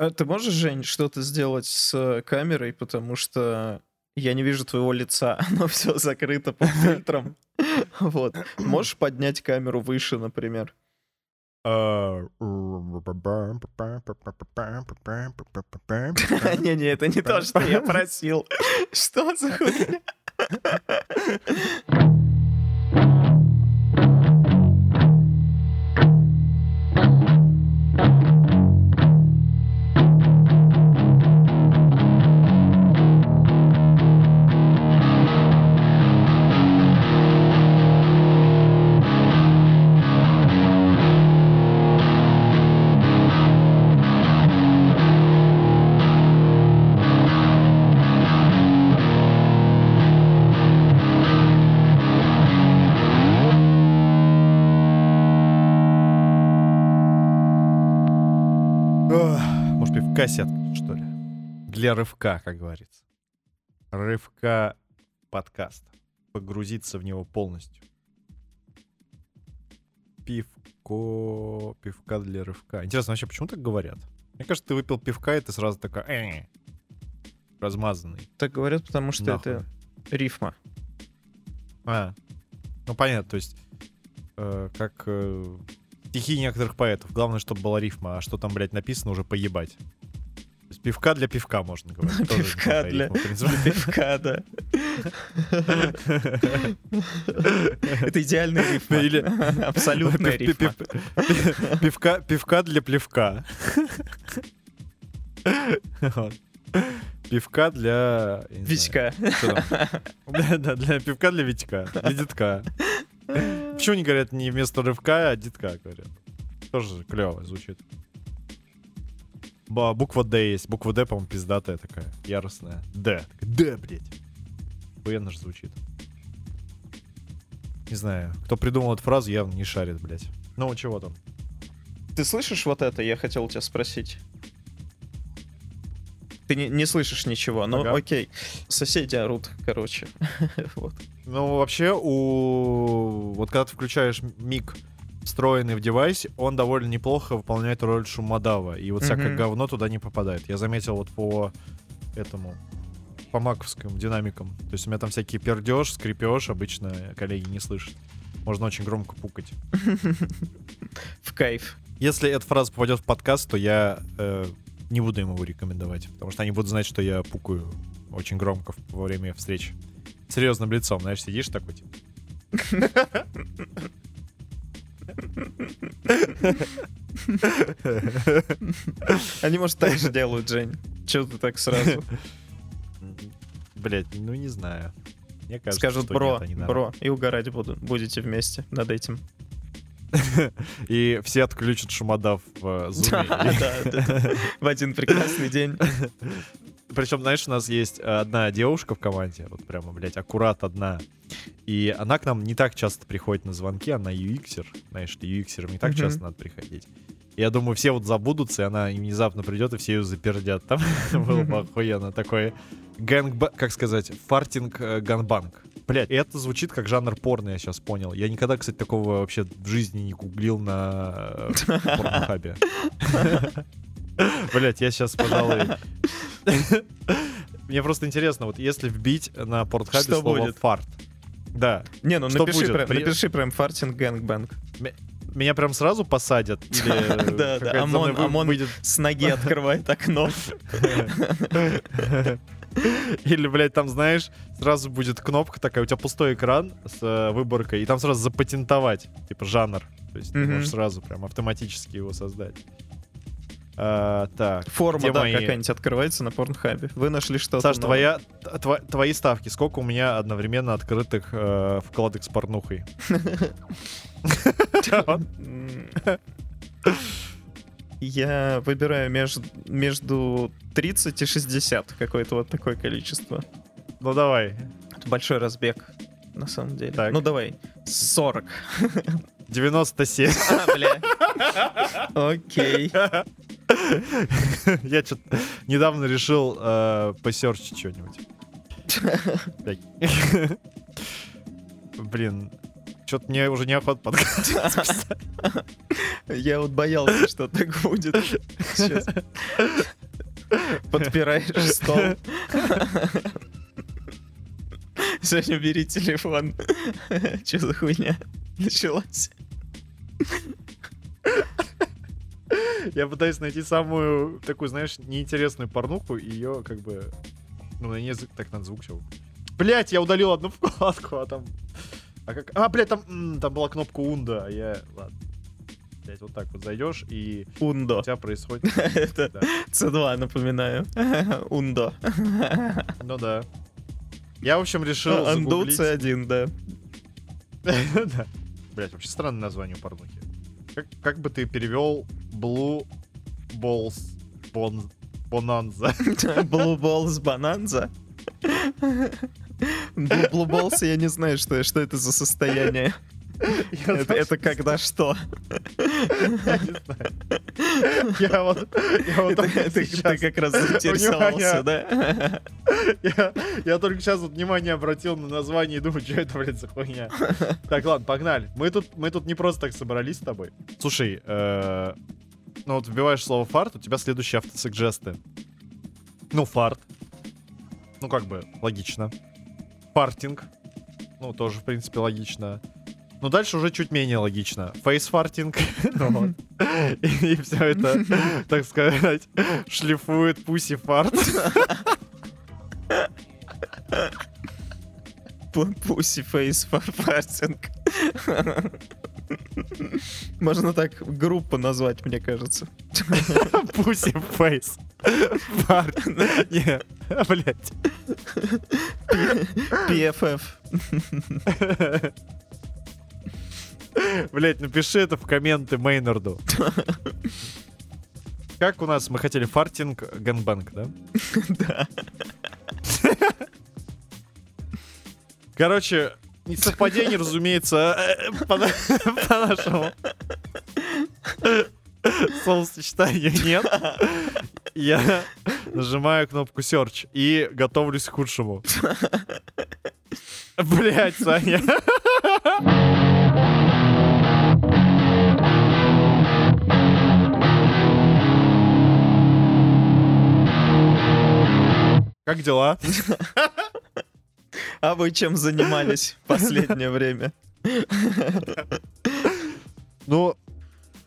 А ты можешь, Жень, что-то сделать с камерой, потому что я не вижу твоего лица, оно все закрыто под фильтром. Вот. Можешь поднять камеру выше, например? Не-не, это не то, что я просил. Что за хуйня? Может, пивка сетка, что ли? Для рывка, как говорится. Рывка подкаст. Погрузиться в него полностью. Пивко... Пивка для рывка. Интересно, вообще, почему так говорят? Мне кажется, ты выпил пивка, и ты сразу такой... «Э, размазанный. Так говорят, потому что Нахуй. это рифма. А, ну понятно, то есть э, как э, стихи некоторых поэтов. Главное, чтобы была рифма, а что там, блядь, написано, уже поебать. Пивка для пивка, можно говорить. Пивка для для пивка, да. Это идеальная рифма. Или- Абсолютная рифма. пив- Пивка, пивка для плевка. Пивка для... Витька. да, для пивка для Витька, для детка. Почему не говорят не вместо рывка, а детка говорят? Тоже клево звучит. Ба, буква Д есть. Буква Д, по-моему, пиздатая такая, яростная. Д. Д, блядь. Охуенно же звучит. Не знаю, кто придумал эту фразу, явно не шарит, блядь. Ну, чего там? Ты слышишь вот это? Я хотел тебя спросить. Ты не, не слышишь ничего, ну Ага. окей. Соседи орут, короче. Вот. Ну, вообще, у... Вот когда ты включаешь миг, встроенный в девайсе, он довольно неплохо выполняет роль шумодава. И вот всякое Мгм. говно туда не попадает. Я заметил вот по этому по маковским динамикам. То есть у меня там всякие пердеж, скрипеж, обычно коллеги не слышат. Можно очень громко пукать. В кайф. Если эта фраза попадет в подкаст, то я э, не буду им его рекомендовать, потому что они будут знать, что я пукаю очень громко во время встреч. Серьезным лицом, знаешь, сидишь такой, типа, Они, может, так же делают, Жень. Чего ты так сразу? Блять, ну не знаю. Мне кажется, Скажут, бро, нет, бро, и угорать буду, будете вместе над этим. И все отключат шумодав в э, зуме. В один прекрасный день. Причем, знаешь, у нас есть э, одна девушка в команде, вот прямо, блядь, аккурат одна. И она к нам не так часто приходит на звонки, она UXер, знаешь, ли, UXерам не так часто надо приходить. Я думаю, все вот забудутся, и она внезапно придет, и все ее запердят. Там было бы охуенно такое гэнг, как сказать, фартинг э, ганбанг. Блять, это звучит как жанр порно, я сейчас понял. Я никогда, кстати, такого вообще в жизни не гуглил на э, порнхабе. Блять, я сейчас, пожалуй... Мне просто интересно, вот если вбить на порнхабе Что слово будет? fart, да, Не, ну Что напиши будет? прям, При- напиши прям farting gangbang. меня прям сразу посадят или Да, да, ОМОН- ОМОН выйдет С ноги открывает окно. Или, блядь, там, знаешь, сразу будет кнопка такая, у тебя пустой экран с э, выборкой, и там сразу запатентовать, типа, жанр. То есть ты можешь сразу прям автоматически его создать. А, так. Форма, да, мои- какая-нибудь открывается на порнхабе. Вы нашли что-то Саш, новое. твоя, тва- твои ставки, сколько у меня одновременно открытых э, вкладок с порнухой? Я выбираю между, между 30 и 60, какое-то вот такое количество. Ну давай, Это большой разбег, на самом деле. Так. Ну давай, 40. 97. А, бля. Окей. Я что-то недавно решил э, посерчить что-нибудь. Блин, что-то мне уже неохота подкаст. Я вот боялся, что так будет. Подпираешь стол. Женя, бери телефон. Че за хуйня началась? Я пытаюсь найти самую такую, знаешь, неинтересную порнуху, и ее как бы... Ну, на ней так надо звук все. Блять, я удалил одну вкладку, а там... А, как... а блядь, там, там была кнопка Унда, а я... Ладно. Блять, вот так вот зайдешь, и Ундо. у тебя происходит... Это Да. C2, напоминаю. Ундо. Ну да. Я, в общем, решил загуглить... C1, да. Да. Блять, вообще странное название у порнухи. Как, как бы ты перевел Blue Balls Bon... Bonanza? Blue Balls Bonanza. Blue Blue Balls, я не знаю, что, что это за состояние. Это, это когда что? Я не знаю. Я вот, я вот Это- это Ты сейчас, как раз заинтересовался, да? я, я только сейчас вот внимание обратил на название и думаю, что это, блядь, за хуйня. Так, ладно, погнали. Мы тут, мы тут не просто так собрались с тобой. Слушай, э, ну вот вбиваешь слово фарт, у тебя следующие автосугжесты. Ну, фарт. Ну, как бы, логично. Фартинг. Ну, тоже, в принципе, логично. Но дальше уже чуть менее логично. Фейсфартинг. И все это, так сказать, шлифует пуси фарт. Pussy Face Farfasting. Можно так группу назвать, мне кажется. Пуси фейс. Фарт. Не, блять. PFF. Блять, напиши это в комменты Мейнарду. Как у нас, мы хотели фартинг ганбанк, да? Да. Короче, не совпадение, разумеется, э, по на- по-нашему. Словосочетания нет. Я нажимаю кнопку Search и готовлюсь к худшему. Блять, Саня. Как дела? А вы чем занимались в последнее время? Ну,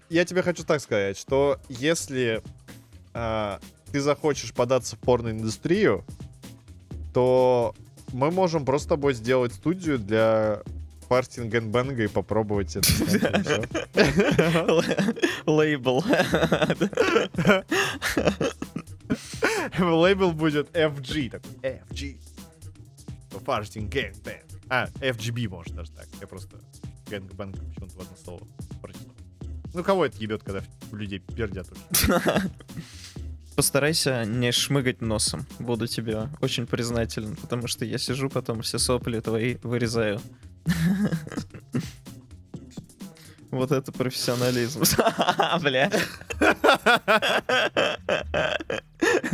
я тебе хочу так сказать, что если а, ты захочешь податься в порноиндустрию, то мы можем просто с тобой сделать студию для farting gangbang а и попробовать это. Лейбл. Лейбл будет FG. Такой, FG. Farting gangbang. А, FGB может даже так. Я просто gangbang почему-то в одно слово прочитал. Ну, кого это ебет, когда людей пердят уже? Постарайся не шмыгать носом. Буду тебе очень признателен, потому что я сижу, потом все сопли твои вырезаю. Вот это профессионализм. Бля.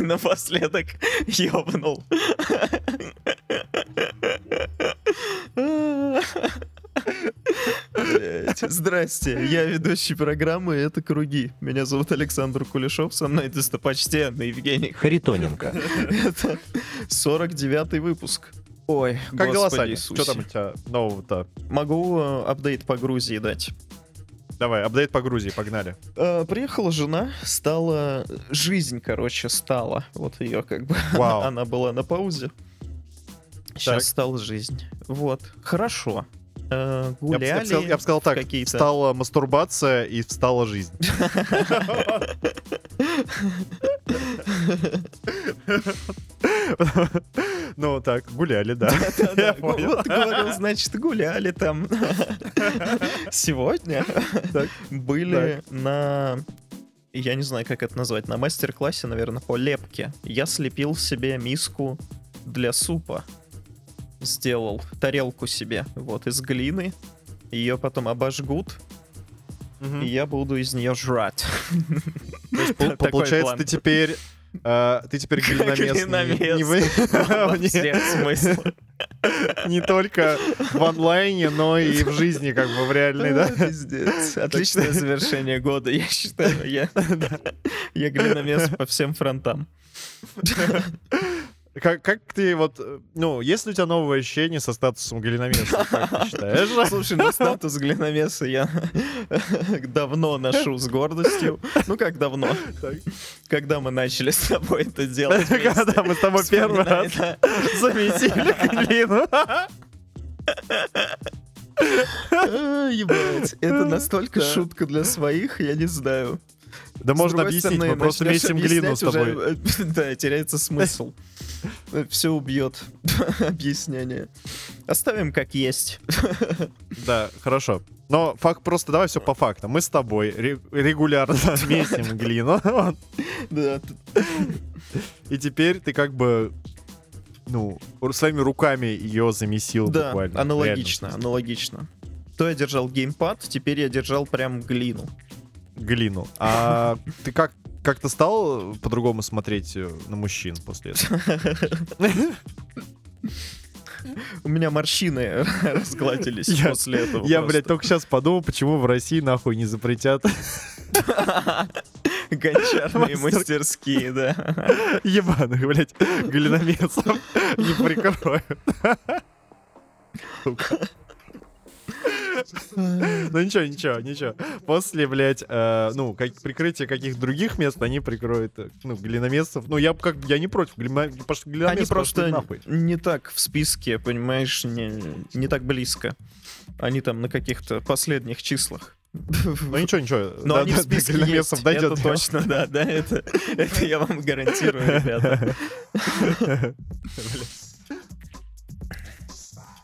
Напоследок ёбнул. Здрасте, я ведущий программы «Это круги». Меня зовут Александр Кулешов, со мной достопочтенный Евгений Харитоненко. Это 49-й выпуск. Ой, Как дела, Саня? Что там у тебя нового-то? Могу э, апдейт по Грузии дать. Давай, апдейт по Грузии, погнали. Э, приехала жена, стала... Жизнь, короче, стала. Вот ее как бы... Вау. Она была на паузе. Сейчас стала жизнь. Вот. Хорошо. Э, Я бы, гуляли я бы сказал, я бы сказал так, какие-то... стала мастурбация и встала жизнь. Ну так, гуляли, да. Понял. Вот говорил, значит, гуляли там. Сегодня были на... Я не знаю, как это назвать. На мастер-классе, наверное, по лепке. Я слепил себе миску для супа. Сделал тарелку себе, вот, из глины. Ее потом обожгут, и я буду из нее жрать. Получается, ты теперь э, ты теперь глиномес. не- Глиномес. Не, вы- смыслах. не только в онлайне, но и в жизни, как бы в реальной, да? Пиздец. Отличное завершение года, я считаю. Я, я глиномес по всем фронтам. Как, как ты вот, э, ну, есть ли у тебя новое ощущение со статусом глиномеса, как ты считаешь? Слушай, ну статус глиномеса я давно ношу с гордостью. Ну как давно? Когда мы начали с тобой это делать. Когда мы с тобой первый раз да. замесили глину. А, Ебать, это настолько шутка для своих, я не знаю. Да можно объяснить, стороны, мы просто месим глину с тобой. уже, Да, теряется смысл. Все убьет объяснение. Оставим как есть. Да, хорошо. Но факт просто давай все по фактам. Мы с тобой ре- регулярно месим глину. Да, И теперь ты как бы, ну, своими руками ее замесил да, буквально. аналогично, аналогично. То я держал геймпад, теперь я держал прям глину. Глину. А ты как как-то стал по-другому смотреть э, на мужчин после этого? У меня морщины разгладились Я- после этого. Я, просто. блядь, только сейчас подумал, почему в России нахуй не запретят Гончарные Мастер- мастерские, да. ебаных, блядь, глиномесов не прикроют. Ну ничего, ничего, ничего. После, блядь, э, ну, как, прикрытие каких других мест они прикроют, э, ну, глиномесов. Ну, я как я не против, глина- Они просто не так в списке, понимаешь, не, не так близко. Они там на каких-то последних числах. Ну ничего, ничего. Но до- они в списке есть, дойдет это точно, да, да, это, это я вам гарантирую, ребята.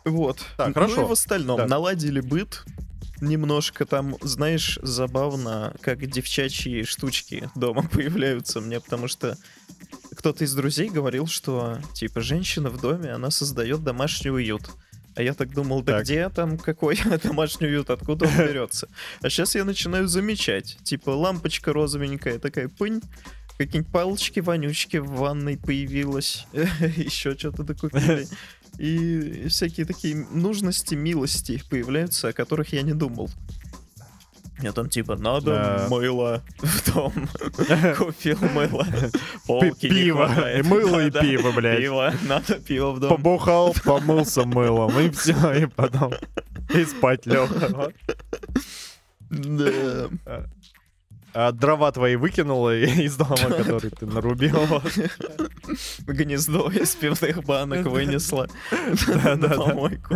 Вот. Так, Ну хорошо. и в остальном Да. наладили быт. Немножко там, знаешь, забавно, как девчачьи штучки дома появляются мне, потому что кто-то из друзей говорил, что, типа, женщина в доме, она создает домашний уют. А я так думал, да Так. где там какой домашний уют, откуда он берется? А сейчас я начинаю замечать. Типа, лампочка розовенькая, такая пынь, какие-нибудь палочки-вонючки в ванной появилось, еще что-то докупили. И всякие такие нужности, милости появляются, о которых я не думал. Я там типа, надо Да. мыло в дом. Купил мыло. Полки Пиво, и мыло, и пиво, блядь. Пиво, надо пиво в дом. Побухал, помылся мылом, и все, и потом и спать лег. Да. А дрова твои выкинула из дома, который ты нарубил. Гнездо из пивных банок вынесла на помойку.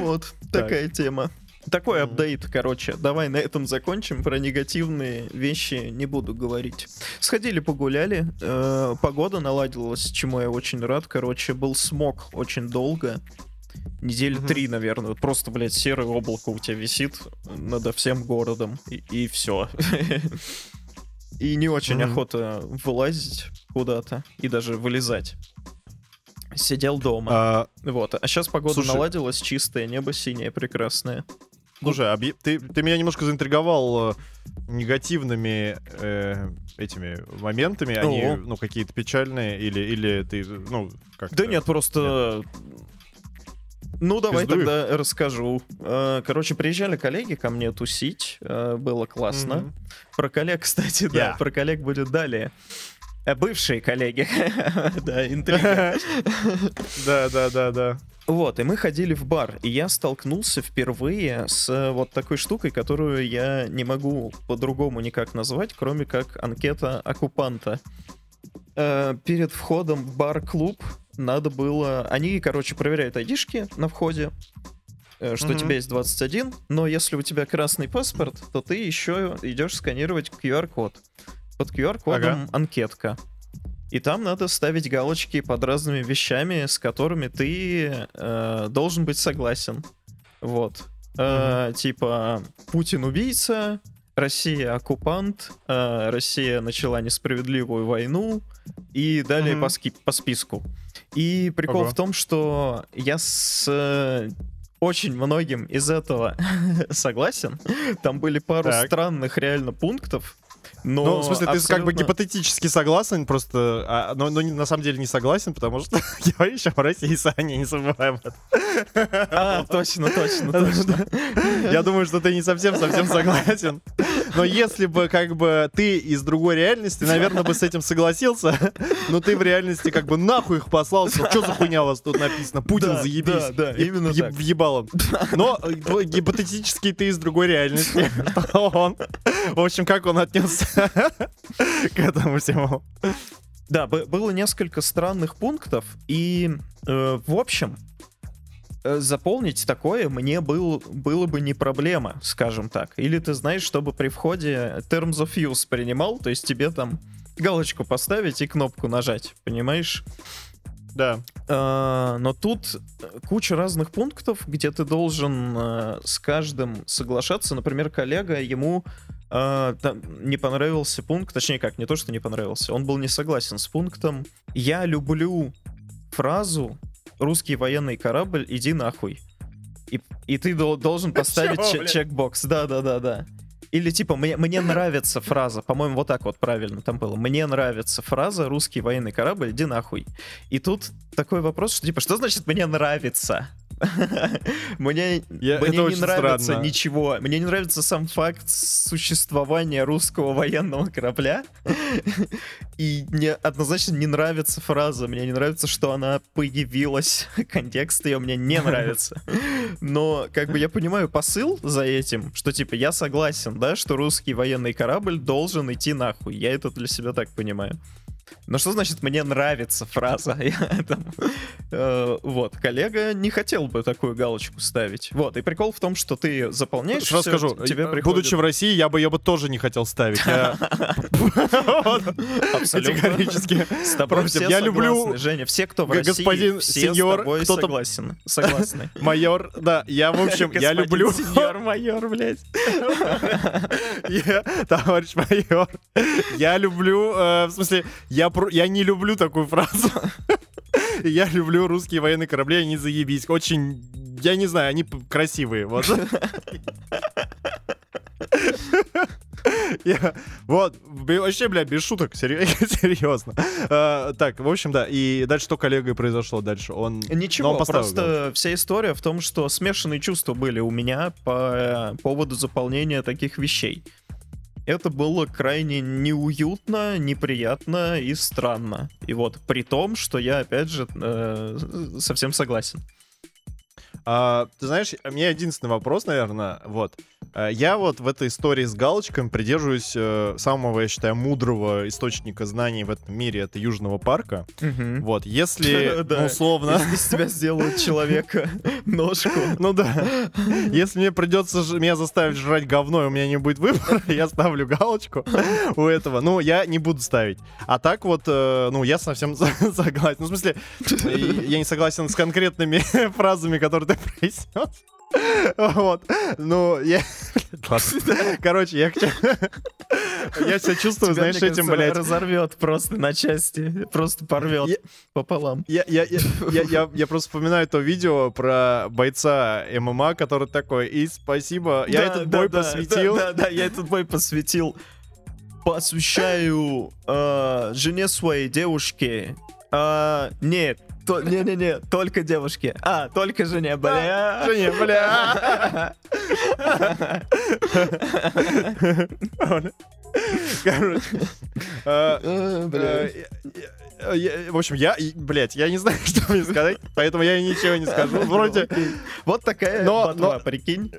Вот, такая тема. Такой апдейт, короче. Давай на этом закончим. Про негативные вещи не буду говорить. Сходили, погуляли. э, погода наладилась, чему я очень рад. Короче, был смог очень долго. Недели три, наверное. Просто, блядь, серое облако у тебя висит над всем городом. И, все. И не очень охота вылазить куда-то и даже вылезать. Сидел дома. А, Вот. А сейчас погода Слушай. наладилась, чистое небо синее, прекрасное. Слушай, объ- ты, ты меня немножко заинтриговал э, негативными э, этими моментами. Они, ну, какие-то печальные, или, или ты, ну, как Да нет, просто... Ну, давай Пиздуй. тогда расскажу. Э, Короче, приезжали коллеги ко мне тусить, э, было классно. Про коллег, кстати, да, Я. про коллег будет далее. Э, Бывшие коллеги. Да, интрига. Да, да, да, да. Вот, и мы ходили в бар, и я столкнулся впервые с вот такой штукой, которую я не могу по-другому никак назвать, кроме как анкета оккупанта. Перед входом в бар-клуб надо было... Они, короче, проверяют айдишки на входе, э, что у Мгм. тебя есть 21, но если у тебя красный паспорт, то ты еще идешь сканировать QR-код. Под QR-кодом Ага. анкетка. И там надо ставить галочки под разными вещами, с которыми ты э, должен быть согласен. Вот. Э, Типа, Путин убийца, Россия оккупант, э, Россия начала несправедливую войну и далее Мгм. по, ски- по списку. И прикол Ого. в том, что я с э, очень многим из этого согласен. Там были пару Так. странных реально пунктов. Но ну, в смысле, ты как бы абсолютно- гипотетически согласен, просто, а, но, но на самом деле не согласен, потому что я еще в России, Саня, не забываем об этом. А, точно, точно, точно. Я думаю, что ты не совсем-совсем согласен. Но если бы как бы ты из другой реальности, наверное, бы с этим согласился, но ты в реальности как бы нахуй их послал, что за хуйня у вас тут написано, Путин Да, заебись. да, да, именно еб- так. Въебалом. Но э, гипотетически ты из другой реальности. Он? В общем, как он отнесся к этому всему? Да, было несколько странных пунктов, и, э, в общем, э, заполнить такое мне был, было бы не проблема, скажем так. Или ты знаешь, чтобы при входе Terms of Use принимал, то есть тебе там галочку поставить и кнопку нажать, понимаешь? Да. А, но тут куча разных пунктов, где ты должен э, с каждым соглашаться. Например, коллега, ему э, там не понравился пункт, точнее как, не то, что не понравился, он был не согласен с пунктом «Я люблю фразу «Русский военный корабль, иди нахуй». И, и ты дол- должен поставить Чё, че- блядь? чекбокс, да-да-да-да. Или типа мне, мне нравится фраза, по-моему, вот так вот правильно там было. Мне нравится фраза «Русский военный корабль, иди нахуй». И тут такой вопрос, что типа, что значит «мне нравится»? Мне, Я- мне не нравится странно. ничего. Мне не нравится сам факт существования русского военного корабля. И мне однозначно не нравится фраза. Мне не нравится, что она появилась. Контекст ее мне не нравится. Но как бы я понимаю посыл за этим, что типа я согласен, да, что русский военный корабль должен идти нахуй. Я это для себя так понимаю. Но что значит мне нравится фраза? Я там, э, вот, коллега не хотел бы такую галочку ставить. Вот, и прикол в том, что ты заполняешь Сразу всё, скажу, тебе э, приходит- будучи в России, я бы ее бы тоже не хотел ставить. Категорически. С тобой все Я люблю- Женя, все, кто в России, господин все сеньор, с тобой кто-то- согласны. Майор, да, я, в общем, я люблю... Сеньор, майор, блядь. Товарищ майор, я люблю, э, в смысле, я, про- я не люблю такую фразу. Я люблю русские военные корабли, они заебись. Очень, я не знаю, они красивые. Вот. Я- вот, вообще, бля, без шуток, серьезно. А, Так, в общем, да, и дальше что коллегой произошло дальше? Он... Ничего, он поставил просто вся история в том, что смешанные чувства были у меня по э, поводу заполнения таких вещей. Это было крайне неуютно, неприятно и странно. И вот при том, что я, опять же, э, совсем согласен. А, ты знаешь, у меня единственный вопрос, наверное, вот. А, Я вот в этой истории с галочками придерживаюсь э, самого, я считаю, мудрого источника знаний в этом мире, это Южного парка. Вот, если, Да. ну, условно, Если из тебя сделают человека ножку. ну да, если мне придется меня заставить жрать говно, и у меня не будет выбора, я ставлю галочку у этого. Ну, я не буду ставить. А так вот, э, ну, я совсем согласен. Ну, в смысле, и- я не согласен с конкретными фразами, которые ты произнес. Вот. Ну, я... Короче, я хочу... Я себя чувствую, Тебя, знаешь, этим, блядь... разорвет просто на части. Просто порвет Я- пополам. Я, я, я, я, я, я просто вспоминаю то видео про бойца ММА, который такой, и спасибо, я Да, этот да, бой да, посвятил. Да, да, да, я этот бой посвятил. Посвящаю э, жене своей девушке. А, нет, не-не-не, только девушке. А, только жене, бля. Женя, бля. Короче. э, Э, э, В общем, я, и, блядь, я не знаю, что мне сказать, поэтому я ничего не скажу. Вроде, Вот такая Но- но- прикинь.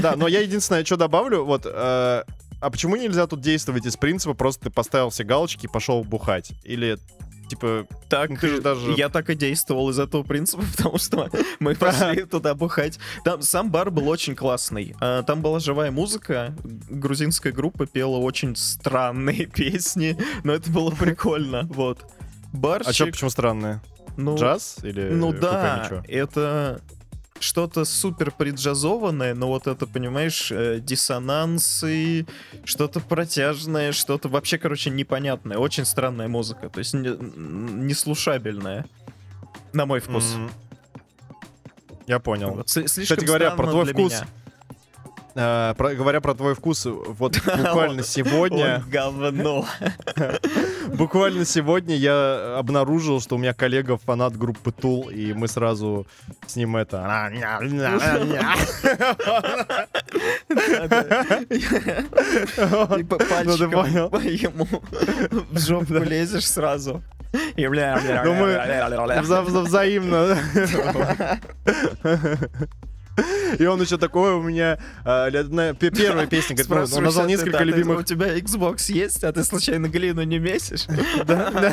да, но я единственное, что добавлю, вот, э, а почему нельзя тут действовать из принципа, просто ты поставил все галочки и пошел бухать? Или, типа, Так, ты же даже- я так и действовал из этого принципа, потому что мы пошли туда бухать. Там сам бар был очень классный. А, Там была живая музыка, грузинская группа пела очень странные песни, но это было прикольно, вот. а что, Барчик, почему странное? ну, Джаз? Или ну да, это что-то супер преджазованное, но вот это, понимаешь, э, диссонансы, что-то протяжное, что-то вообще, короче, непонятное. Очень странная музыка, то есть не- неслушабельная. На мой вкус. М. Я понял. Вот, сли- слишком Кстати говоря, про твой вкус, меня. Э, про- говоря про твой вкус, вот буквально сегодня, говно. буквально сегодня я обнаружил, что у меня коллега фанат группы Тул, и мы сразу с ним это... И по пальчиком ему в жопу лезешь сразу. И бля, бля, Ну, мы бля, бля, бля. вза- вза- взаимно. И он еще такой у меня пе- первая песня, говорит, ну, он назвал а несколько ты- У любимых. тебя Xbox есть, а ты случайно глину не месишь? Да, да.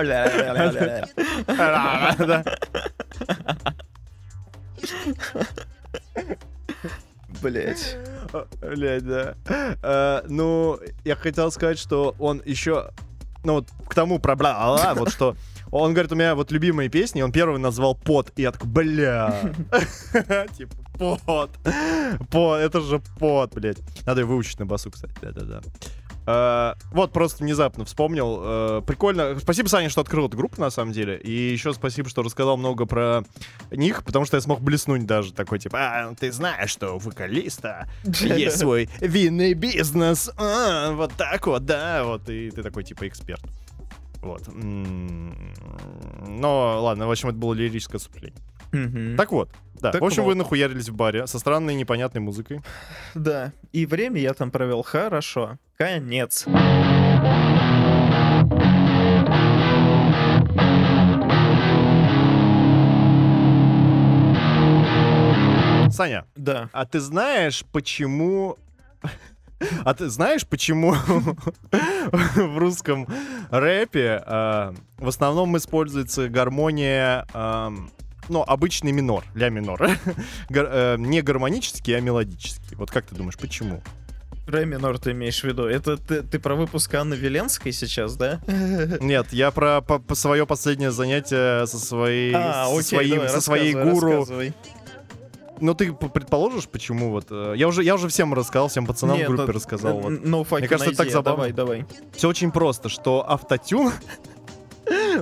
Бля, бля, бля, бля. Да. Блять. Блять, да. Э, Ну, я хотел сказать, что он еще, ну вот к тому про бла бла, вот что он говорит, у меня вот любимые песни, он первый назвал пот, и я такой, бля, типа пот, пот, это же пот, блять. Надо ее выучить на басу, кстати, да-да-да. Э, Вот, просто внезапно вспомнил. Э, Прикольно. Спасибо, Саня, что открыл эту группу, на самом деле. И еще спасибо, что рассказал много про них, потому что я смог блеснуть даже такой, типа, а, ты знаешь, что у вокалиста есть свой винный бизнес. А, вот так вот, да, вот. И ты такой, типа, эксперт. Вот. Но, ладно, в общем, это было лирическое отступление. Так вот, да. Так в общем, вот. вы нахуярились в баре со странной непонятной музыкой. Да. И время я там провел хорошо. Конец. Саня, Да. а ты знаешь, почему... А ты знаешь, почему в русском рэпе а, в основном используется гармония, ам, ну, обычный минор, ля минор. Гар- э, Не гармонический, а мелодический. Вот как ты думаешь, почему? Ре минор ты имеешь в виду? Это ты, ты про выпуск Анны Веленской сейчас, да? Нет, я про свое последнее занятие со своей, А, со окей, своим, давай, со своей гуру. рассказывай. Ну, ты предположишь, почему вот... э, Я уже, я уже всем рассказал, всем пацанам Нет, в группе ну, рассказал. вот. No Мне кажется, это так забавно. Давай, давай. Все очень просто, что автотюн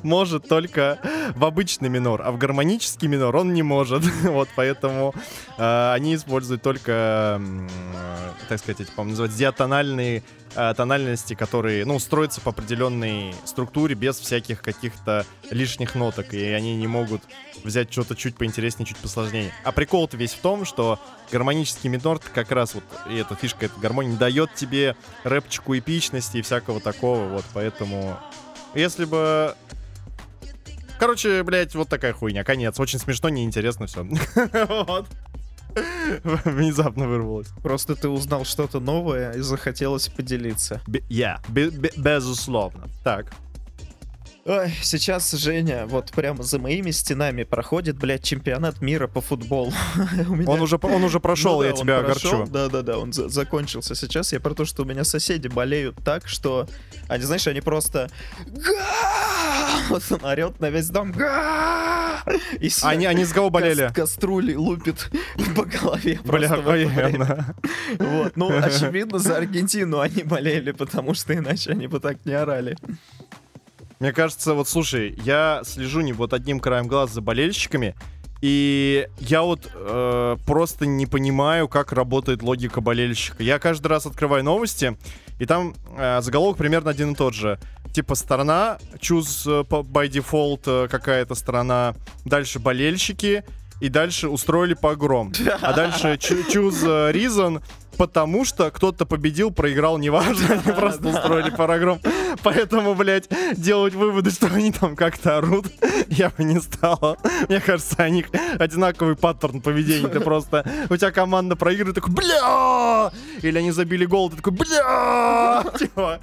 может только в обычный минор, а в гармонический минор он не может. вот поэтому э, они используют только, э, так сказать, эти, по-моему, называются диатональные э, тональности, которые, ну, строятся по определенной структуре без всяких каких-то лишних ноток, и они не могут взять что-то чуть поинтереснее, чуть посложнее. А прикол-то весь в том, что гармонический минор как раз вот, и эта фишка, эта гармония дает тебе рэпчику эпичности и всякого такого, вот, поэтому... Если бы... Короче, блядь, вот такая хуйня, конец. Очень смешно, неинтересно все. Вот. Внезапно вырвалось. Просто ты узнал что-то новое и захотелось поделиться. Я, бе- безусловно. Так. Ой, сейчас Женя вот прямо за моими стенами проходит, блядь, чемпионат мира по футболу. Меня- Он уже, он уже прошел, Ну да, я тебя прошел, огорчу. Да-да-да, он за- закончился. Сейчас я про то, что у меня соседи болеют так, что они, знаешь, они просто! Вот он орет на весь дом! И Они, они с кого болели? кас- кастрюли лупит по голове. Бля, охуенно. Вот. Ну, очевидно, за Аргентину они болели, потому что иначе они бы так не орали. Мне кажется, вот слушай, я слежу не вот одним краем глаз за болельщиками, и я вот э, просто не понимаю, как работает логика болельщика. Я каждый раз открываю новости, и там э, заголовок примерно один и тот же. Типа сторона, choose э, по- by default э, какая-то сторона, дальше болельщики, и дальше устроили погром. А дальше choose э, reason, потому что кто-то победил, проиграл, неважно, они просто устроили погром. Поэтому, блядь, делать выводы, что они там как-то орут, я бы не стал. Мне кажется, у них одинаковый паттерн поведения. Ты просто... У тебя команда проигрывает, такой, бля! Или они забили гол, ты такой, бля! Типа,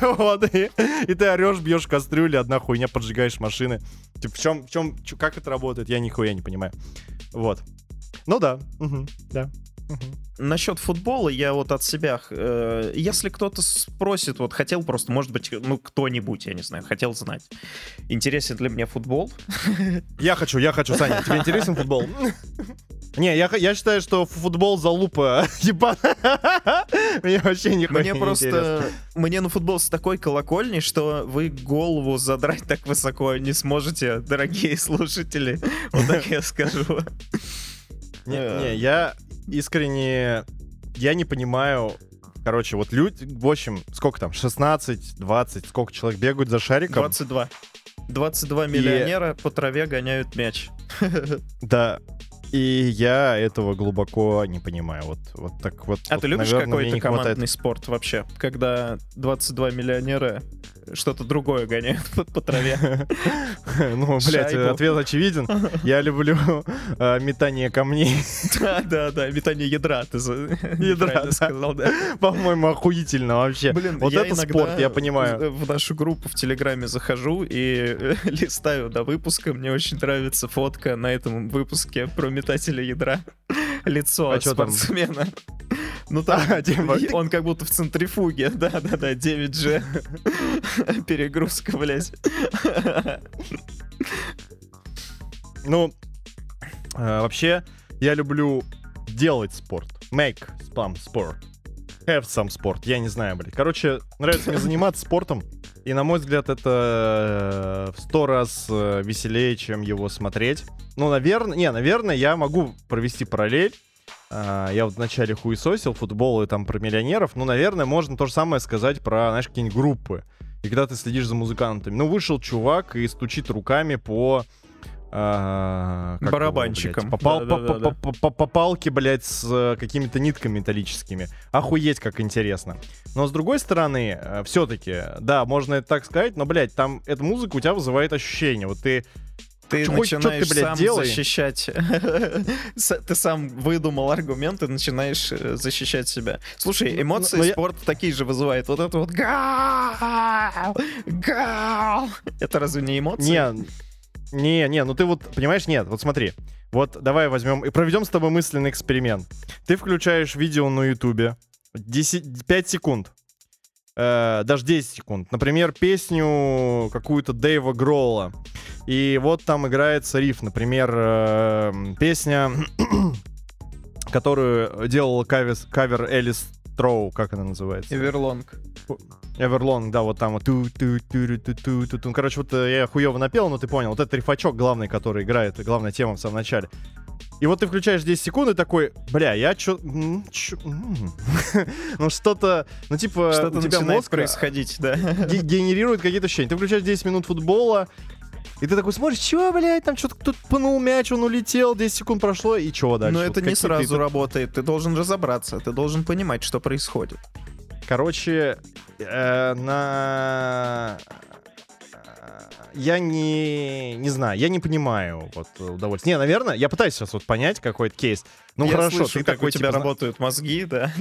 вот, и, и ты орешь, бьешь кастрюли, одна хуйня, поджигаешь машины. Типа, в чем, в чем, как это работает, я нихуя не понимаю. Вот. Ну да, мгм, да. Мгм. Насчет футбола я вот от себя, э, если кто-то спросит, вот хотел просто, может быть, ну кто-нибудь, я не знаю, хотел знать, интересен для меня футбол, Я хочу, я хочу, Саня, тебе интересен футбол? Не, я, я считаю, что футбол залупа ебаная. Мне вообще нихуя Мне не просто... интересно. Мне на футбол с такой колокольни, что вы голову задрать так высоко не сможете, дорогие слушатели. Вот так я скажу. Не, Э. не, я искренне... Я не понимаю... Короче, вот люди, в общем, сколько там, 16, 20, сколько человек бегают за шариком? 22. 22 миллионера по траве гоняют мяч. Да. И я этого глубоко не понимаю. Вот, вот так вот. А вот, ты любишь какой-то не хватает- командный спорт вообще? Когда 22 миллионера что-то другое гоняют по, по траве. Ну, блядь, ответ очевиден. Я люблю э, метание камней. Да, да, да, метание ядра, ты да. сказал, да. По-моему, охуительно вообще. Блин, вот это спорт, я понимаю. В нашу группу в Телеграме захожу и листаю до выпуска. Мне очень нравится фотка на этом выпуске про метателя ядра. Лицо А спортсмена. Ну там, А, он как будто в центрифуге. Да-да-да, 9G. Перегрузка, блядь. Ну, э, вообще, я люблю делать спорт. Make some sport. Have some sport. Я не знаю, блядь. Короче, нравится мне заниматься спортом. И, на мой взгляд, это э, в сто раз э, веселее, чем его смотреть. Ну, наверное, не, наверное, я могу провести параллель. А, Я вот вначале хуесосил футбол и там про миллионеров. Ну, наверное, можно то же самое сказать про, знаешь, какие-нибудь группы. И когда ты следишь за музыкантами. Ну, вышел чувак и стучит руками по... а, как его, Барабанчиком. блядь, по, пал- по- по- по- по- по палке, блядь, с э, какими-то нитками металлическими. Охуеть, как интересно. Но с другой стороны, все-таки, да, можно это так сказать, но, блядь, там эта музыка у тебя вызывает ощущение. Вот ты Ты Чё- хоть чё ты, начинаешь блядь, сам делай. защищать. Ты сам выдумал аргумент и начинаешь э, защищать себя. Слушай, Ну, эмоции ну, я- спорт такие же вызывает. Вот это вот гау, гау. Это разве не эмоции? Не, не, не, ну ты вот, понимаешь, нет, вот смотри. Вот давай возьмем и проведем с тобой мысленный эксперимент. Ты включаешь видео на Ютубе, 10, 5 секунд, э, даже 10 секунд. Например, песню какую-то Дэйва Гролла. И вот там играется риф, например, э, песня, которую делала кавис- кавер Элис Троу, как она называется? Everlong. Everlong, да, вот там вот ту ту ту ту ту ту ту Короче, вот э, я хуево напел, но ты понял. Вот этот рифачок главный, который играет, главная тема в самом начале. И вот ты включаешь 10 секунд и такой, бля, я чё... чё- м». Ну что-то, ну типа, Что-то у тебя мозг происходить, да. ге- генерирует какие-то ощущения. Ты включаешь 10 минут футбола, и ты такой смотришь, чё, блядь, там что-то кто-то пнул мяч, он улетел, 10 секунд прошло, и чего дальше? Но Вот это не сразу это- работает. Ты должен разобраться, ты должен понимать, что происходит. Короче, э, на... Я не, не знаю, я не понимаю вот удовольствие. Не, наверное, я пытаюсь сейчас вот понять какой-то кейс. Ну Я хорошо, слышу, ты как такой у тебя типа, работают мозги, да.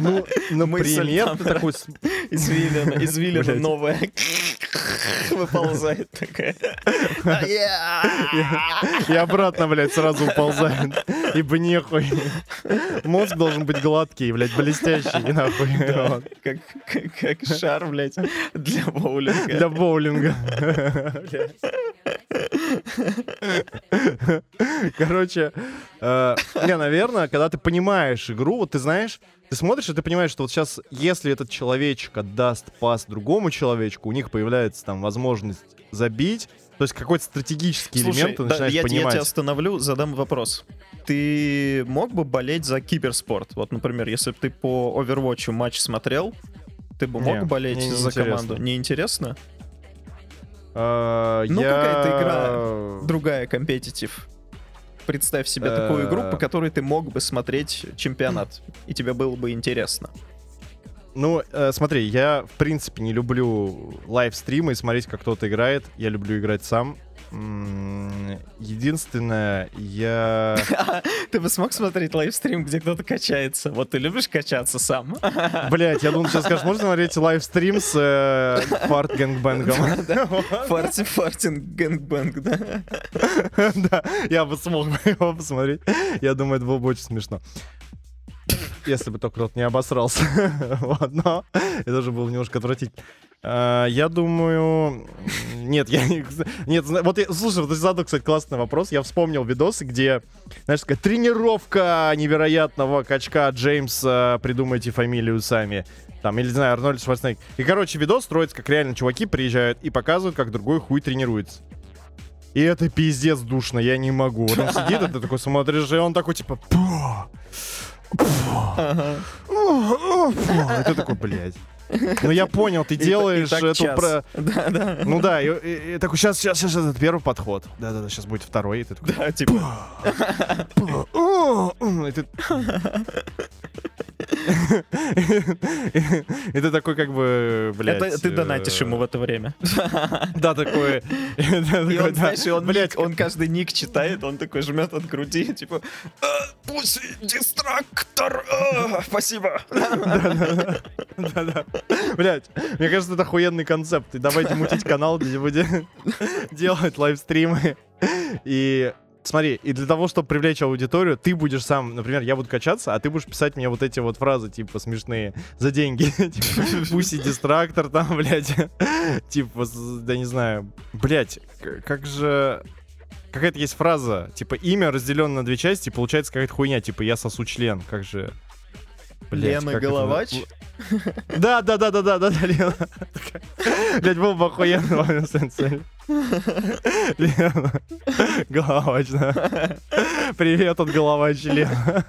Ну, например, ты такой... Извилина, извилина новая выползает такая. И обратно, блядь, сразу уползает. Ибо нехуй. Мозг должен быть гладкий, блядь, блестящий, и нахуй. Как, как, шар, блядь, для боулинга. Для боулинга. Короче, э, не, наверное, когда ты понимаешь игру, вот ты знаешь, ты смотришь, и ты понимаешь, что вот сейчас, если этот человечек отдаст пас другому человечку, у них появляется там возможность забить, то есть какой-то стратегический Слушай, элемент ты да, начинаешь я, я понимать. тебя остановлю, задам вопрос. Ты мог бы болеть за киберспорт? Вот, например, если бы ты по Overwatch матч смотрел, ты бы мог Не, болеть не за интересно. команду? Неинтересно? Э, Ну, я- какая-то игра. Другая компетитив. Представь себе такую игру, по которой ты мог бы смотреть чемпионат, и тебе было бы интересно. Ну, э, смотри, я в принципе не люблю лайвстримы и смотреть, как кто-то играет. Я люблю играть сам. Единственное, я... Ты бы смог смотреть лайвстрим, где кто-то качается? Вот ты любишь качаться сам? Блять, я думал, сейчас скажешь, можно смотреть лайвстрим с э, fart gangbang ом? Farti- farting gangbang, да? Да, я бы смог его посмотреть. Я думаю, это было бы очень смешно. Если бы только кто-то не обосрался. Вот, но это уже было немножко отвратительно. А, Я думаю... Нет, я... не- Нет, вот я... Слушай, вот ты задал, кстати, классный вопрос. Я вспомнил видосы, где, знаешь, такая тренировка невероятного качка Джеймса, придумайте фамилию сами. Там, или, не знаю, Арнольд Шварценеггер. И, короче, видос строится, как реально чуваки приезжают и показывают, как другой хуй тренируется. И это пиздец душно, я не могу. Вот он сидит, и ты такой смотришь, и он такой, типа... «Пу, пу, пу». И ты такой, блядь. Ну я понял, ты делаешь эту про... Ну да, и, такой, сейчас, сейчас, сейчас, это первый подход. Да-да-да, сейчас будет второй. И ты такой, Да, типа. Ты такой, как бы, блядь... Это ты донатишь э, ему в это время. Да, такой... И он, знаешь, он, Блядь, он каждый ник читает, он такой жмет от груди, типа, пусть дистрактор, а, спасибо. Да-да. Блять, мне кажется, это охуенный концепт. И давайте мутить канал, где будем делать лайвстримы. И смотри, и для того, чтобы привлечь аудиторию, ты будешь сам, например, я буду качаться, а ты будешь писать мне вот эти вот фразы, типа, смешные, за деньги. Типа, Пусть дистрактор там, блядь. Типа, да не знаю. Блять, как же... Какая-то есть фраза, типа, имя разделено на две части, и получается какая-то хуйня, типа, я сосу член. Как же... Блядь, Лена как это Головач? Да, да, да, да, да, да, да, Лена. Блядь, был бы охуенно время сцены. Лена. Головач, да. Привет от Головач, Лена.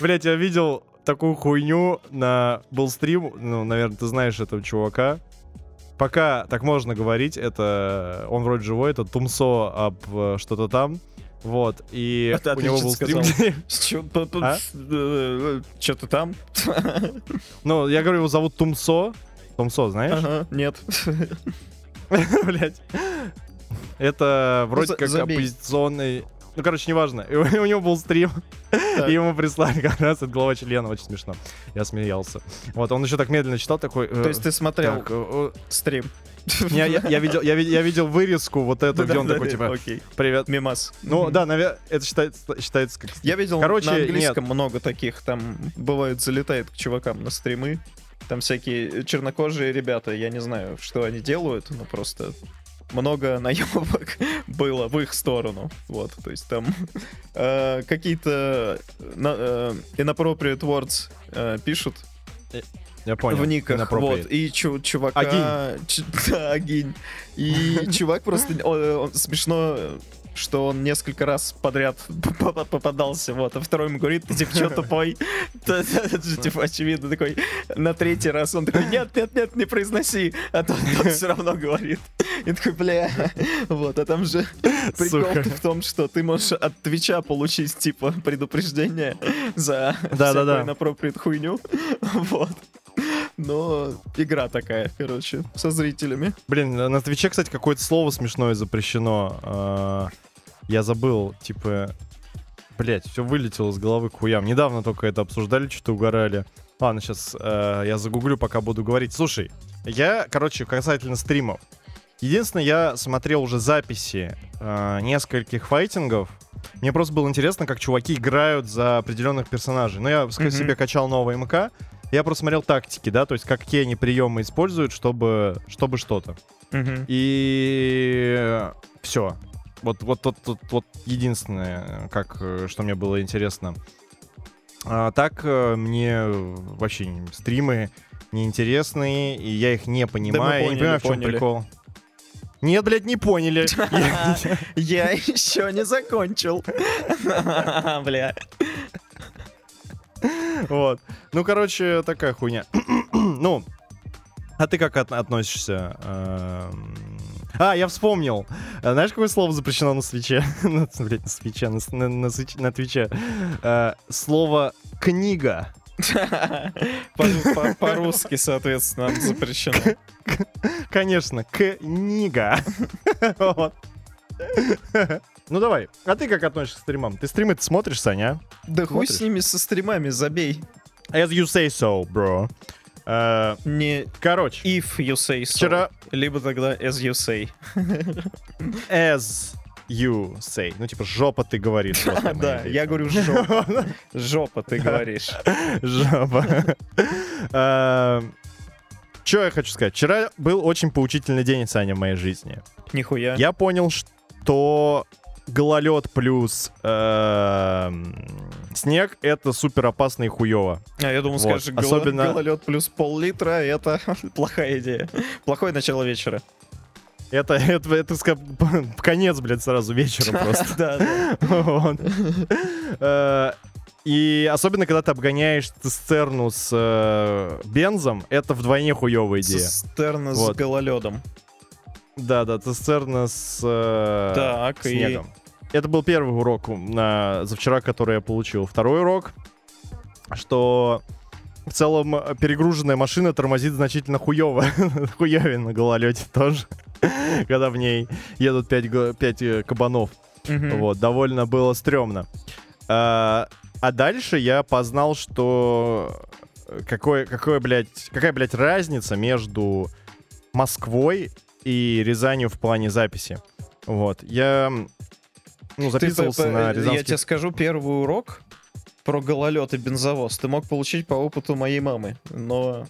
Блять, я видел такую хуйню на... Был стрим, ну, наверное, ты знаешь этого чувака. Пока так можно говорить, это... Он вроде живой, это Тумсо об э, что-то там. Вот, и А у него был стрим, где- А? Что-то там? Ну, я говорю, его зовут Тумсо. Тумсо, знаешь? Ага, нет. Блять. Это вроде за- как оппозиционный... Ну, короче, неважно. И у него был стрим, Так. и ему прислали как раз от глава члена. Очень смешно. Я смеялся. Вот, он еще так медленно читал, такой... э, То есть ты смотрел так, э, стрим? э, я, я видел, я, ви- я видел вырезку вот эту, где он такой, типа, Окей. привет. Мимас. Ну, да, наверное, это считается, считается как... Я видел Короче, на английском много таких, там бывает залетает к чувакам на стримы, там всякие чернокожие ребята, я не знаю, что они делают, но просто много наебок было в их сторону, вот, то есть там э, какие-то на- э, inappropriate words э, пишут Я понял. в никах, вот, и чу- чувака... Агинь. ч- да, агинь. И чувак просто... он- он- смешно, что он несколько раз подряд поп- попадался, вот, а второй ему говорит, ты типа, что тупой? Да, да, типа, очевидно, такой, на третий раз он такой, нет, нет, нет, не произноси, а тот, все равно говорит. И такой, бля, вот, а там же прикол в том, что ты можешь от Твича получить, типа, предупреждение за Да-да-да. всякую inappropriate хуйню, вот. Но игра такая, короче, со зрителями. Блин, на Твиче, кстати, какое-то слово смешное запрещено. А, Я забыл, типа... Блять, все вылетело с головы к хуям. Недавно только это обсуждали, что-то угорали. Ладно, сейчас я загуглю, пока буду говорить. Слушай, я, короче, касательно стримов. Единственное, я смотрел уже записи э, нескольких файтингов. Мне просто было интересно, как чуваки играют за определенных персонажей. Ну, я Мгм. себе качал новый МК. Я просто смотрел тактики, да, то есть какие они приемы используют, чтобы, чтобы что-то. И все. Вот, вот, вот, вот, вот единственное, как, э, что мне было интересно. А так э, мне вообще стримы неинтересные, и я их не понимаю. я не поняли, понимаю, в чем поняли. прикол. Нет, блядь, не поняли. Я еще не закончил. Бля. Вот. Ну, короче, такая хуйня. Ну, а ты как от- относишься? Эм, А, я вспомнил. А Знаешь, какое слово запрещено на свече? На, блядь, на свече, на, с- на, на свеч- на твиче. Э, Слово «книга». По- по- По-русски, соответственно, запрещено. Конечно, книга. Вот. Ну давай, а ты как относишься к стримам? Ты стримы смотришь, Саня? Да хуй с ними, со стримами, забей. As you say so, bro. Э, Не Короче, if you say so, Вчера- либо тогда as you say. as you say. Ну, типа, жопа ты говоришь. я Да, я виду. говорю жопа. Жопа, ты говоришь. Жаба. Что я хочу сказать? Вчера был очень поучительный день, Саня, в моей жизни. Нихуя. Я понял, что гололед плюс эм, снег — это супер опасно и хуево. А я думал, Вот. скажешь, Особенно- гололед плюс пол-литра, это плохая идея. Плохое начало вечера. Это, это, это ска- конец, блядь, сразу вечера просто. Э, И особенно, когда ты обгоняешь цистерну с э, бензом, это вдвойне хуевая идея. Цистерна с гололедом. Да, да, цистерна с э, Так, и- снегом. Это был первый урок на, за вчера, который я получил. Второй урок, что в целом э, перегруженная машина тормозит значительно хуево. Хуевее на гололеде тоже. Когда в ней едут 5, кабанов. Мгм. Вот, довольно было стрёмно. А, а дальше я познал, что э, какой, какой, блядь, какая, блядь, разница между Москвой и Рязанью в плане записи. Вот, я ну, Ты записывался п- п- на Я Рязанский... тебе скажу первый урок про гололед и бензовоз. Ты мог получить по опыту моей мамы, но,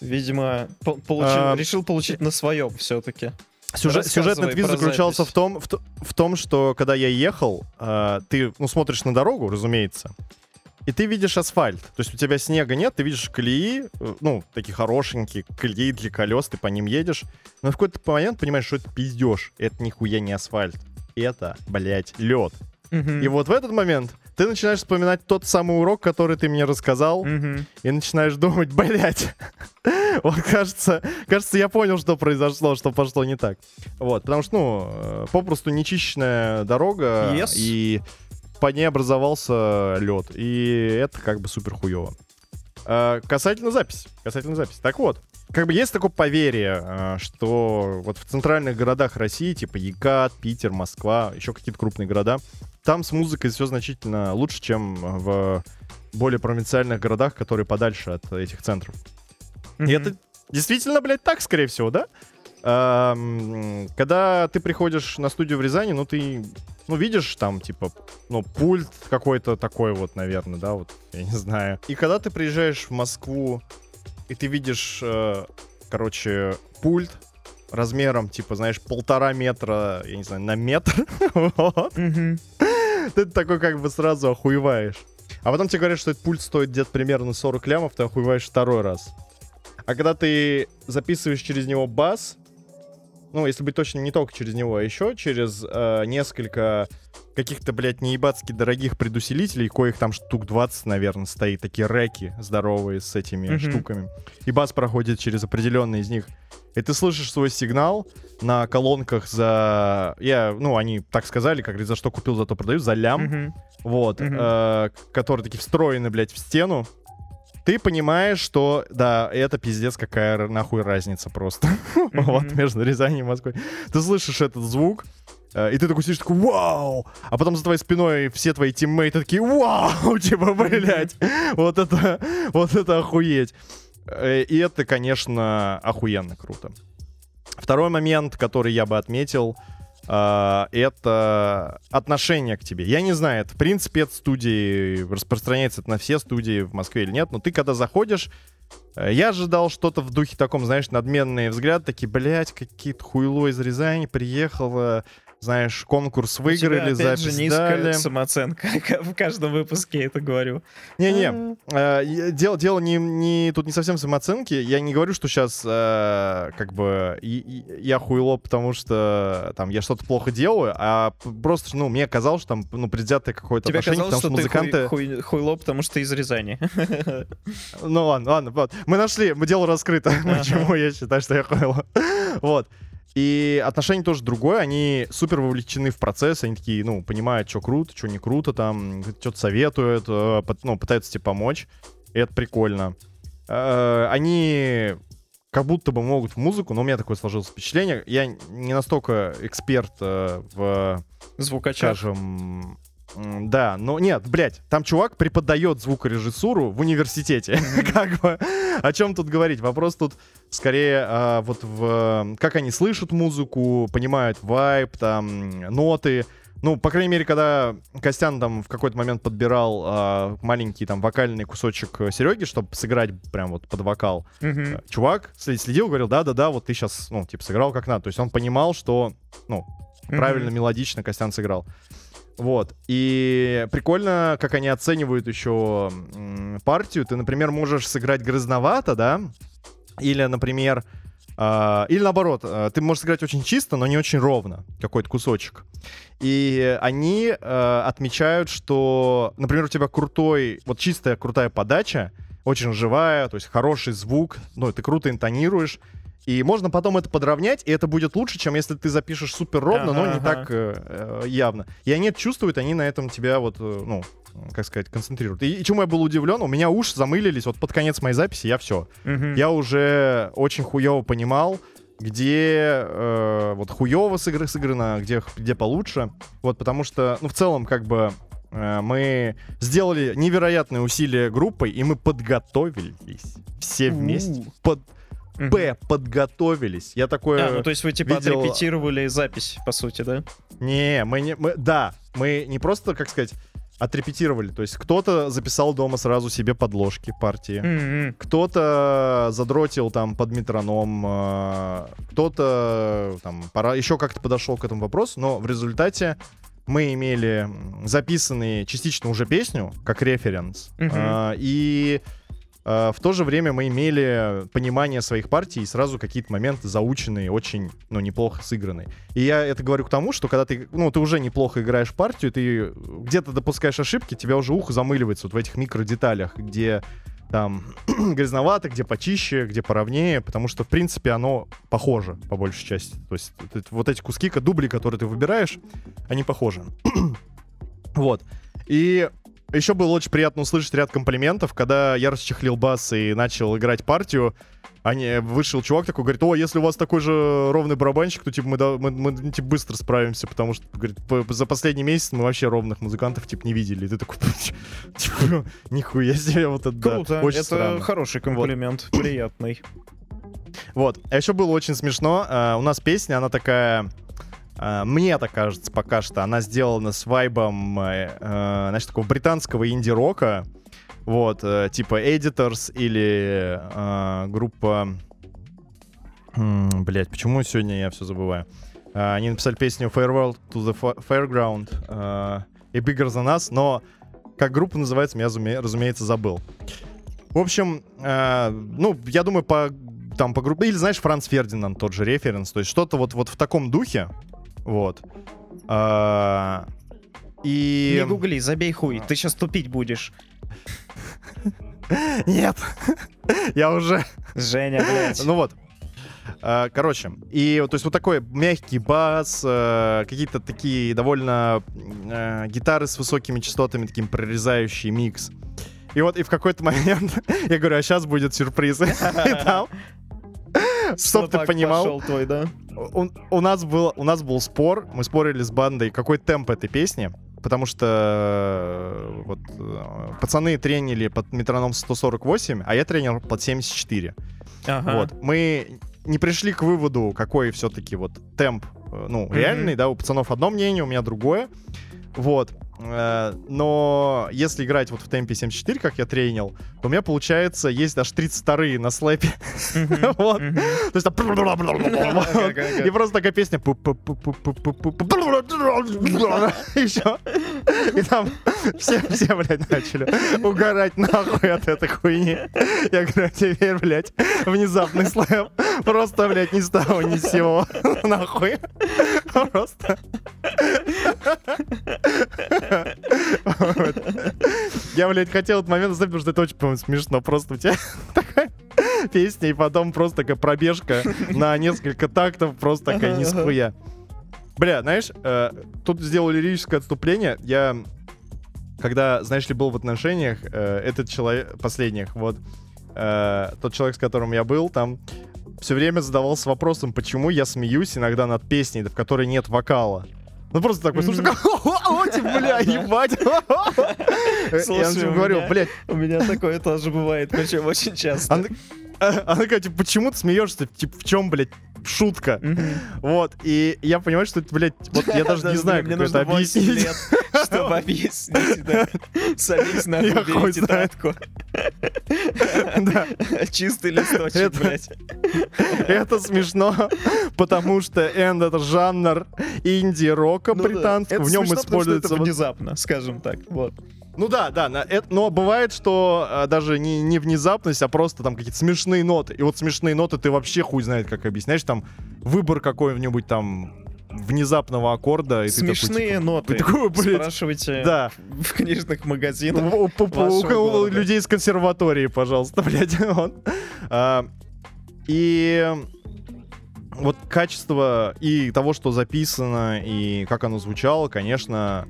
видимо, по- получил- А, решил получить на своем все-таки. Сюжет, сюжетный твист заключался запись. в том, в, в том, что когда я ехал, а, ты ну, смотришь на дорогу, разумеется, и ты видишь асфальт. То есть у тебя снега нет, ты видишь колеи, э, ну, такие хорошенькие колеи для колес, ты по ним едешь. Но в какой-то момент понимаешь, что это пиздеж. Это нихуя не асфальт. Это, блядь, лед. Мгм. И вот в этот момент ты начинаешь вспоминать тот самый урок, который ты мне рассказал, Мгм. и начинаешь думать, блядь, вот кажется, кажется, я понял, что произошло, что пошло не так. Вот, потому что, ну, э, попросту нечищенная дорога, Yes. и по ней образовался лед, и это как бы супер хуево. Э, Касательно записи, касательно записи. Так вот, как бы есть такое поверье, э, что вот в центральных городах России, типа Екат, Питер, Москва, еще какие-то крупные города, там с музыкой все значительно лучше, чем в более провинциальных городах, которые подальше от этих центров. И Мгм. это действительно, блядь, так, скорее всего, да? Когда ты приходишь на студию в Рязани, ну ты, ну видишь там, типа, ну пульт какой-то такой вот, наверное, да, вот, я не знаю. И когда ты приезжаешь в Москву, и ты видишь, э, короче, пульт размером, типа, знаешь, полтора метра, я не знаю, на метр, вот, ты такой как бы сразу охуеваешь. А потом тебе говорят, что этот пульт стоит где-то примерно 40 лямов, ты охуеваешь второй раз. А когда ты записываешь через него бас, ну, если быть точно, не только через него, а еще через э, несколько каких-то, блядь, неебацки дорогих предусилителей, коих там штук 20, наверное, стоит, такие реки здоровые с этими Мгм. штуками. И бас проходит через определенные из них. И ты слышишь свой сигнал на колонках за... Я, ну, они так сказали, как говорит, за что купил, зато продаю, за лям Мгм. вот, Мгм. э, которые такие встроены, блядь, в стену, ты понимаешь, что, да, это пиздец, какая нахуй разница просто. Вот, между Рязанью и Москвой. Ты слышишь этот звук, э, и ты такой сидишь, такой, вау! А потом за твоей спиной все твои тиммейты такие, вау! Типа, блядь, вот это, вот это охуеть. Э, И это, конечно, охуенно круто. Второй момент, который я бы отметил, а, это отношение к тебе. Я не знаю, это в принципе от студии, распространяется это на все студии в Москве или нет, но ты когда заходишь, э, я ожидал что-то в духе таком, знаешь, надменный взгляд, такие, блядь, какие-то хуйло из Рязани приехало, знаешь, конкурс У тебя выиграли, запись же низкая дали. самооценка. В каждом выпуске я это говорю. Не-не, э, дело, дело не, не тут не совсем в самооценке. Я не говорю, что сейчас как бы и- и- я хуйло, потому что там я что-то плохо делаю, а просто, ну, мне казалось, что там, ну, предвзятое какое-то Тебе отношение, казалось, потому что что, ты музыканты... хуй- хуй- хуйло, потому что ты из Рязани. Ну ладно, ладно, вот. Мы нашли, мы дело раскрыто, почему я считаю, что я хуйло. Вот. И отношение тоже другое, они супер вовлечены в процесс, они такие, ну, понимают, что круто, что не круто, там, что-то советуют, э, ну, пытаются тебе помочь, и это прикольно. Э, Они как будто бы могут в музыку, но у меня такое сложилось впечатление. Я не настолько эксперт э, в, Звукачар. скажем, Да, но нет, блядь, там чувак преподает звукорежиссуру в университете. Как бы, о чем тут говорить? Вопрос тут скорее а, вот в... Как они слышат музыку, понимают вайб, там, ноты. Ну, по крайней мере, когда Костян там в какой-то момент подбирал а, маленький там вокальный кусочек Сереги, чтобы сыграть прям вот под вокал. Э, чувак следил, говорил, да-да-да, вот ты сейчас, ну, типа, сыграл как надо. То есть он понимал, что, ну, правильно, Мгм. мелодично Костян сыграл. Вот. И прикольно, как они оценивают еще партию. Ты, например, можешь сыграть грязновато, да? Или, например, а, или наоборот, а, ты можешь сыграть очень чисто, но не очень ровно, какой-то кусочек. И они а, отмечают, что, например, у тебя крутой, вот чистая крутая подача, очень живая, то есть хороший звук, ну, ты круто интонируешь, и можно потом это подровнять, и это будет лучше, чем если ты запишешь супер ровно, но не ага. так э, э, явно. И они это чувствуют, они на этом тебя вот, э, ну, как сказать, концентрируют. И, и чему я был удивлен, у меня уши замылились, вот под конец моей записи я все. Я уже очень хуево понимал, где э, вот хуево сыгр- сыграно, где, где получше. Вот, потому что, ну, в целом, как бы, э, мы сделали невероятные усилия группой, и мы подготовились все вместе. У. Под, П, подготовились. Я такое... А, ну то есть вы типа видел- отрепетировали запись, по сути, да? Не, мы не... Мы, да, мы не просто, как сказать, отрепетировали. То есть кто-то записал дома сразу себе подложки партии. Мгм. Кто-то задротил там под метроном, э, кто-то там пора еще как-то подошел к этому вопросу, но в результате мы имели записанные частично уже песню как референс, э, и в то же время мы имели понимание своих партий и сразу какие-то моменты заученные, очень, ну, неплохо сыгранные. И я это говорю к тому, что когда ты, ну, ты уже неплохо играешь партию, ты где-то допускаешь ошибки, тебя уже ухо замыливается вот в этих микродеталях, где там грязновато, где почище, где поровнее, потому что, в принципе, оно похоже, по большей части. То есть вот эти- куски, дубли, которые ты выбираешь, они похожи. вот. И еще было очень приятно услышать ряд комплиментов, когда я расчехлил бас и начал играть партию. Они, вышел чувак такой, говорит, о, если у вас такой же ровный барабанщик, то, типа, мы, да- мы, мы, типа, быстро справимся, потому что, говорит, по- за последний месяц мы вообще ровных музыкантов, типа, не видели. И ты такой, типа, нихуя себе, вот это да, Круто, очень это странно. хороший комплимент, приятный. Вот. А еще было очень смешно. а, у нас песня, она такая... а, мне так кажется, пока что она сделана с вайбом, э, э, знаешь, такого британского инди-рока. Вот, э, типа Editors или группа... Блять, почему сегодня я все забываю? Они написали песню Farewell to the Fa- Fairground и Bigger Than Us, но как группа называется, я, разуме- разумеется, забыл. В общем, ну, я думаю, по там по группе, или знаешь, Франц Фердинанд, тот же референс, то есть что-то вот, вот в таком духе, вот. А, и... Не гугли, забей хуй, ты сейчас тупить будешь. Нет, я уже... Женя, блядь. Ну вот. А, Короче, и то есть вот такой мягкий бас, э, какие-то такие довольно э, гитары с высокими частотами, таким прорезающий микс. И вот и в какой-то момент я говорю, а сейчас будет сюрприз. И там, чтоб ты понимал, твой, да? у, у нас был, у нас был спор, мы спорили с бандой, какой темп этой песни, потому что э, вот э, пацаны тренили под метроном 148, а я тренер под 74. Ага. Вот, мы не пришли к выводу, какой все-таки вот темп, э, ну, Мгм. реальный, да, у пацанов одно мнение, у меня другое, вот. Э, Но если играть вот в темпе 74, как я тренил, то у меня получается, есть даже 32 на слэпе. Вот. То есть там... И просто такая песня... Еще. И там все, все, блядь, начали угорать нахуй от этой хуйни. Я говорю, теперь, блядь, внезапный слэп. Просто, блядь, ни с того, ни с сего. Нахуй. Просто. Я, блядь, хотел этот момент оставить, потому что это очень, по-моему, смешно. Просто у тебя такая песня, и потом просто такая пробежка на несколько тактов, просто такая Ага, не с ага. хуя. Бля, знаешь, э, тут сделал лирическое отступление. Я, когда, знаешь ли, был в отношениях, э, этот человек, последних, вот, э, тот человек, с которым я был, там все время задавался вопросом, почему я смеюсь иногда над песней, в которой нет вокала. Ну просто такой, слушай, такой, о, типа, бля, ебать. Я Слушай, у говорю, блядь, У меня такое тоже бывает, причем очень часто. Она такая, типа, почему ты смеешься? Типа, в чем, блядь, шутка? Вот, и я понимаю, что блядь, вот я даже не знаю, как это нужно 8 объяснить. чтобы объяснить. Садись на хуй тетрадку. Да. Чистый листочек, блядь. Это смешно, потому что энд это жанр инди-рока Ну британского. В нем используется... внезапно, скажем так. Вот. Ну да, да, на- это- но бывает, что а, даже не, не внезапность, а просто там какие-то смешные ноты. И вот смешные ноты ты вообще хуй знает, как объяснять. Там выбор какой-нибудь там внезапного аккорда. И ты такой, Смешные типа, ноты. ты такой, блядь, Спрашивайте Да. в книжных магазинах. У, у- у- людей из консерватории, пожалуйста, блядь. Вот. А, и вот качество и того, что записано, и как оно звучало, конечно,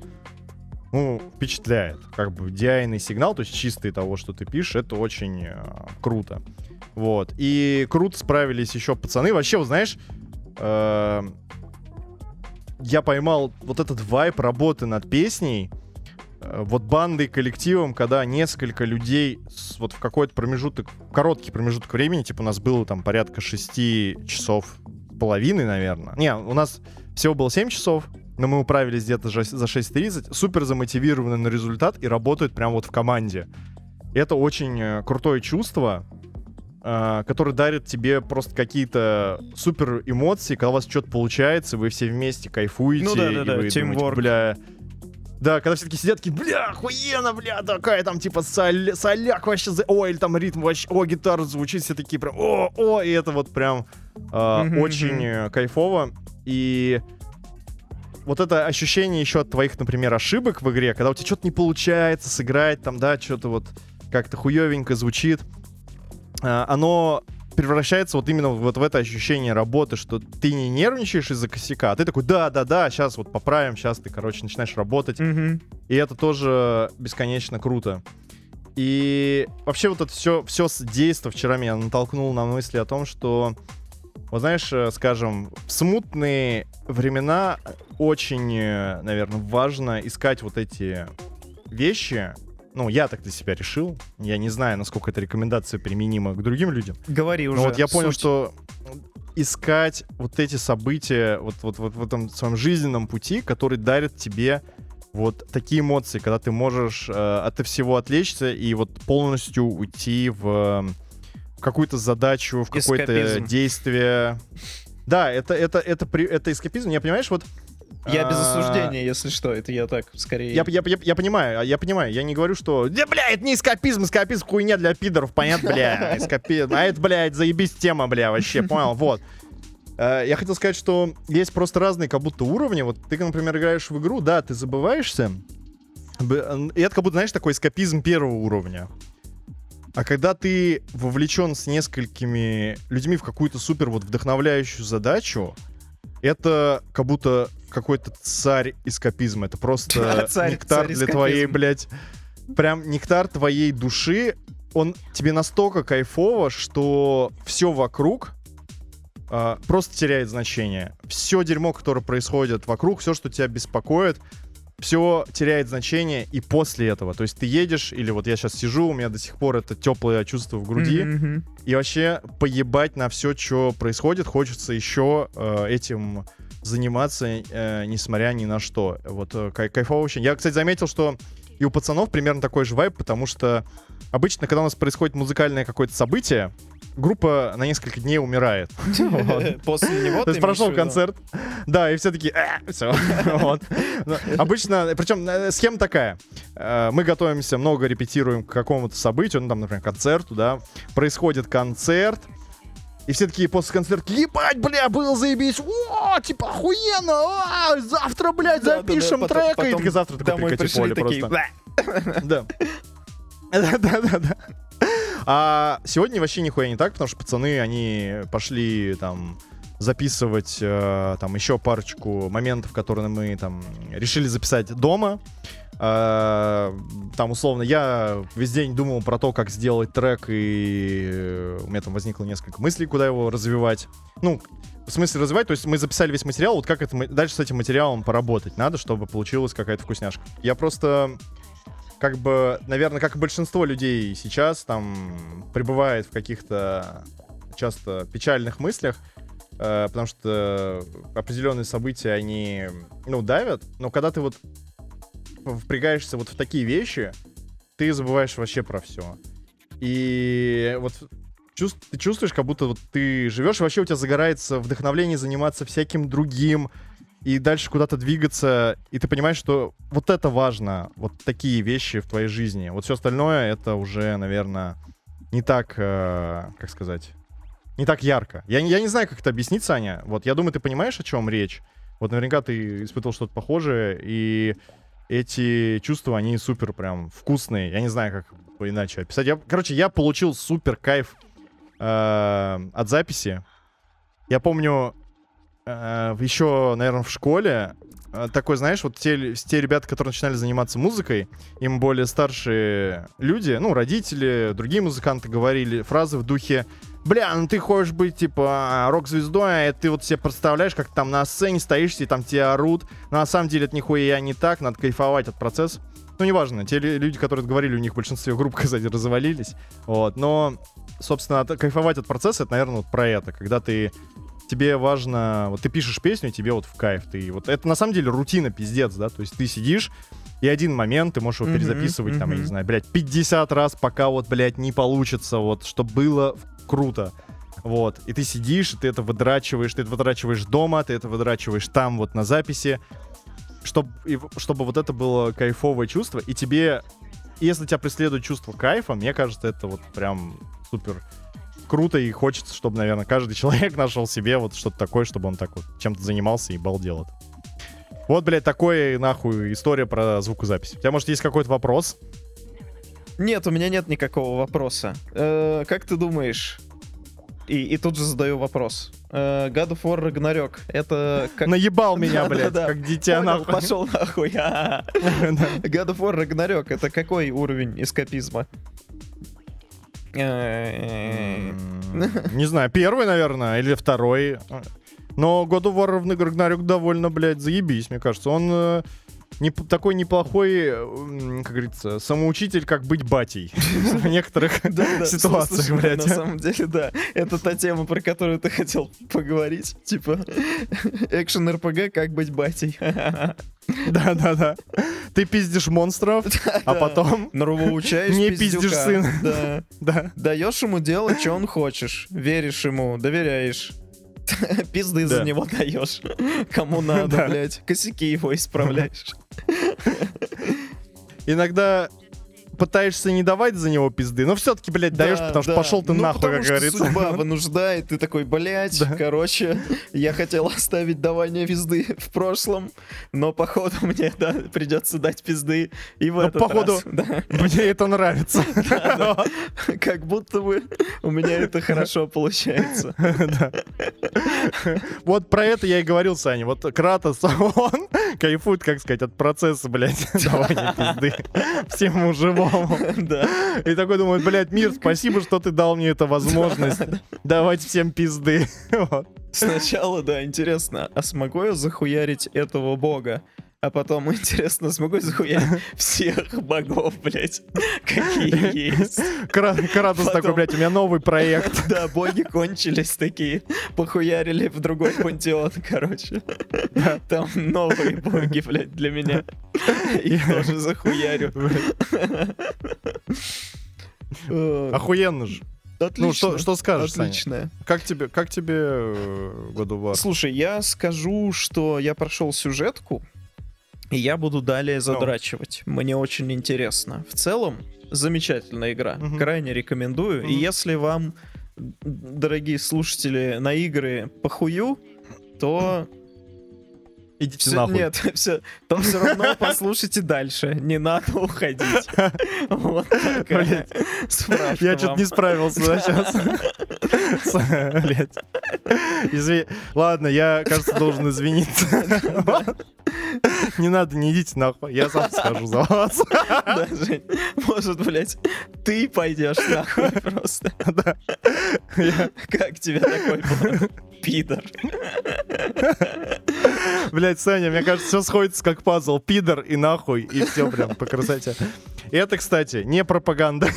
ну, впечатляет. Как бы DI сигнал, то есть чистый того, что ты пишешь, это очень э, круто. Вот. И круто справились еще пацаны. Вообще, вот знаешь, э, я поймал вот этот вайб работы над песней, э, вот бандой, коллективом, когда несколько людей с- вот в какой-то промежуток, короткий промежуток времени, типа у нас было там порядка 6 часов с половиной, наверное. Не, у нас всего было 7 часов, но мы управились где-то за 6.30, супер замотивированы на результат и работают прям вот в команде. И это очень э, крутое чувство, э, которое дарит тебе просто какие-то супер эмоции, когда у вас что-то получается, вы все вместе кайфуете. Ну да-да-да, и вы думаете, teamwork. бля, да, когда все таки сидят, такие, бля, охуенно, бля, такая там, типа, соль- соляк вообще, за- о, или там ритм вообще, о, гитара звучит, все такие прям, о, о, и это вот прям э, очень э, кайфово. И вот это ощущение еще от твоих, например, ошибок в игре, когда у тебя что-то не получается сыграть, там, да, что-то вот как-то хуевенько звучит, а, оно превращается вот именно вот в это ощущение работы, что ты не нервничаешь из-за косяка, а ты такой, да-да-да, сейчас вот поправим, сейчас ты, короче, начинаешь работать. Мгм. И это тоже бесконечно круто. И вообще вот это все, все действо вчера меня натолкнуло на мысли о том, что, вот знаешь, э, скажем, в смутные времена очень, э, наверное, важно искать вот эти вещи. Ну, я так для себя решил. Я не знаю, насколько эта рекомендация применима к другим людям. Говори уже. Но вот я понял, суть. что искать вот эти события вот, вот, вот в этом своем жизненном пути, который дарит тебе вот такие эмоции, когда ты можешь э, от всего отвлечься и вот полностью уйти в э, какую-то задачу, в какое-то действие. Да, это, это, это, при- это эскапизм. Я понимаешь, вот... Я без а, осуждения, если что. Это я так, скорее... я, я, я, я понимаю, я понимаю, я не говорю, что... Да, бля, это не эскапизм, эскапизм хуйня для пидоров, понятно, бля, эскапизм. А это, блядь, заебись тема, бля, вообще, понял, вот. Э, Я хотел сказать, что есть просто разные как будто уровни. Вот ты, например, играешь в игру, да, ты забываешься, и это как будто, знаешь, такой эскапизм первого уровня. А когда ты вовлечен с несколькими людьми в какую-то супер вот вдохновляющую задачу, это как будто какой-то царь эскапизма. Это просто Царь- нектар царь для твоей, блядь, прям нектар твоей души. Он тебе настолько кайфово, что все вокруг а, просто теряет значение. Все дерьмо, которое происходит вокруг, все, что тебя беспокоит, все теряет значение и после этого. То есть ты едешь, или вот я сейчас сижу, у меня до сих пор это теплое чувство в груди, мгм. и вообще поебать на все, что происходит, хочется еще э, этим заниматься, э, несмотря ни на что. Вот э, кай- кайфово очень. Я, кстати, заметил, что и у пацанов примерно такой же вайб, потому что обычно, когда у нас происходит музыкальное какое-то событие, группа на несколько дней умирает. После него То есть прошел концерт, да, и все такие, все. Обычно, причем э, схема такая. Э, Мы готовимся, много репетируем к какому-то событию, ну там, например, концерту, да. Происходит концерт, и все такие после концерта, ебать, бля, был заебись, о, типа, охуенно, а, завтра, блядь, запишем трек, и потом завтра такой прикати поле просто. Да. Да-да-да. А сегодня вообще нихуя не так, потому что пацаны, они пошли там записывать э, там еще парочку моментов, которые мы там решили записать дома. Э, там условно я весь день думал про то, как сделать трек, и у меня там возникло несколько мыслей, куда его развивать. Ну, в смысле развивать, то есть мы записали весь материал, вот как это дальше с этим материалом поработать надо, чтобы получилась какая-то вкусняшка. Я просто как бы, наверное, как и большинство людей сейчас, там, пребывает в каких-то часто печальных мыслях, э, потому что определенные события, они, ну, давят, но когда ты вот впрягаешься вот в такие вещи, ты забываешь вообще про все. И вот чувств- ты чувствуешь, как будто вот ты живешь, и вообще у тебя загорается вдохновление заниматься всяким другим, и дальше куда-то двигаться, и ты понимаешь, что вот это важно, вот такие вещи в твоей жизни. Вот все остальное, это уже, наверное, не так, э, как сказать, не так ярко. Я, я не знаю, как это объяснить, Саня. Вот я думаю, ты понимаешь, о чем речь. Вот наверняка ты испытывал что-то похожее, и эти чувства, они супер прям вкусные. Я не знаю, как иначе описать. Я, короче, я получил супер кайф э, от записи. Я помню, еще, наверное, в школе э, такой, знаешь, вот те, те ребята, которые начинали заниматься музыкой, им более старшие люди, ну, родители, другие музыканты говорили фразы в духе Бля, ну ты хочешь быть, типа, рок-звездой, а ты вот себе представляешь, как там на сцене стоишь, и там тебя орут. Но на самом деле это нихуя не так, надо кайфовать от процесса. Ну, неважно, те лю- люди, которые говорили, у них в большинстве групп, кстати, развалились. Вот, но, собственно, от- кайфовать от процесса, это, наверное, вот про это. Когда ты тебе важно, вот ты пишешь песню, и тебе вот в кайф. Ты вот это на самом деле рутина пиздец, да. То есть ты сидишь, и один момент ты можешь его перезаписывать, там, я не знаю, блядь, 50 раз, пока вот, блядь, не получится, вот, чтобы было круто. Вот, и ты сидишь, и ты это выдрачиваешь, ты это выдрачиваешь дома, ты это выдрачиваешь там, вот на записи, чтобы, чтобы вот это было кайфовое чувство, и тебе, если тебя преследует чувство кайфа, мне кажется, это вот прям супер круто, и хочется, чтобы, наверное, каждый человек нашел себе вот что-то такое, чтобы он так вот чем-то занимался и балдел это. Вот, блядь, такое, нахуй, история про звукозапись. У тебя, может, есть какой-то вопрос? Нет, у меня нет никакого вопроса. Э, как ты думаешь? И, и тут же задаю вопрос. Э, God of War Ragnarok, это как... Наебал меня, блядь, как дитя, Понял, нахуй. пошел нахуй. God of War Ragnarok, это какой уровень эскапизма? Не знаю, первый, наверное, или второй. Но God of War Ragnarok довольно, блядь, заебись, мне кажется. Он э, не, такой неплохой, как говорится, самоучитель, как быть батей в некоторых ситуациях, блядь. На самом деле, да. Это та тема, про которую ты хотел поговорить. Типа, экшен РПГ, как быть батей. Да-да-да. Ты пиздишь монстров, а потом... Нравоучаешь Не пиздишь сына. Да. Даешь ему делать, что он хочешь. Веришь ему, доверяешь. Пизды за него даешь. Кому надо, блядь. Косяки его исправляешь. Иногда пытаешься не давать за него пизды, но все-таки, блядь, даешь, Да, потому что да. пошел ты Ну, нахуй, потому как что говорится. судьба вынуждает, ты такой, блядь, Да. короче, я хотел оставить давание пизды в прошлом, но походу мне, да, придется дать пизды и в Ну, этот походу, раз. Да. Мне это нравится. Да, Как будто бы у меня это хорошо получается. Вот про это я и говорил, Саня. Вот Кратос, он кайфует, как сказать, от процесса, блядь, давания пизды всему живому. Да. И такой думает, блядь, мир, спасибо, что ты дал мне эту возможность давать всем пизды. Сначала, да, интересно, а смогу я захуярить этого бога? А потом, интересно, смогу я захуярить всех богов, блядь, какие есть? Кра- Кратос такой, блядь, у меня новый проект. Да, боги кончились такие, похуярили в другой пантеон, короче. Там новые боги, блядь, для меня. Их тоже захуярю. Э, Охуенно же. Отлично. Ну, что, что скажешь? Отлично. Как тебе, как тебе э, God of War? Слушай, я скажу, что я прошел сюжетку, и я буду далее задрачивать. Мне очень интересно. В целом, замечательная игра. Мгм. Крайне рекомендую. И Мгм. если вам, дорогие слушатели, на игры похую, то Идите Всё- нахуй. Нет, все, там все равно послушайте дальше. Не надо уходить. Вот такая Я что-то не справился сейчас. Блять. Извини. Ладно, я, кажется, должен извиниться. Не надо, не идите нахуй. Я сам скажу за вас. Да, Жень, может, блядь, ты пойдешь нахуй просто. Да. Как тебе такой план? Пидор. Блять, Саня, мне кажется, все сходится как пазл. Пидор и нахуй, и все прям по красоте. И это, кстати, не пропаганда.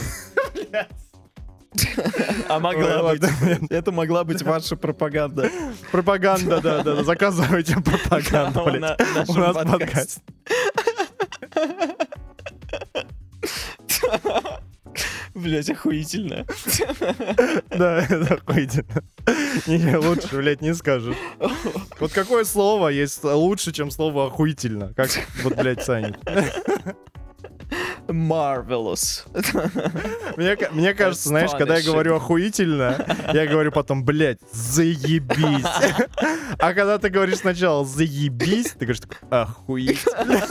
А Ой, могла быть. ладно. Это могла быть ваша пропаганда. Пропаганда, да, да. да. Заказывайте пропаганду, блядь. на У нас подкасте. подкаст. Блять, охуительно. Да, это охуительно. Не, лучше, блядь, не скажешь. Вот какое слово есть лучше, чем слово охуительно? Как, вот, блядь, Саня. Marvelous. Мне, мне кажется, знаешь, когда я говорю охуительно, я говорю потом, блядь, заебись. А когда ты говоришь сначала заебись, ты говоришь охуительно.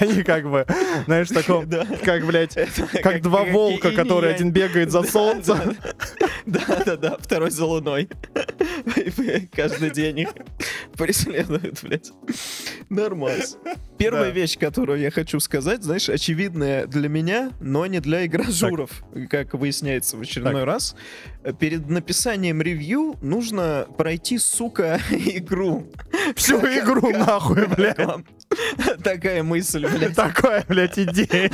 Они как бы, знаешь, таком, как, блядь, как два волка, янь. один бегает за солнцем. Да-да-да, второй за луной. Каждый день их преследуют, блядь. Нормас. Первая вещь, которую я хочу сказать, знаешь, очевидная для меня, но не для игражуров, как выясняется в очередной раз. Перед написанием ревью нужно пройти, сука, игру. Всю игру нахуй, блядь. Вам Такая мысль, блядь. Такая, блядь, идея.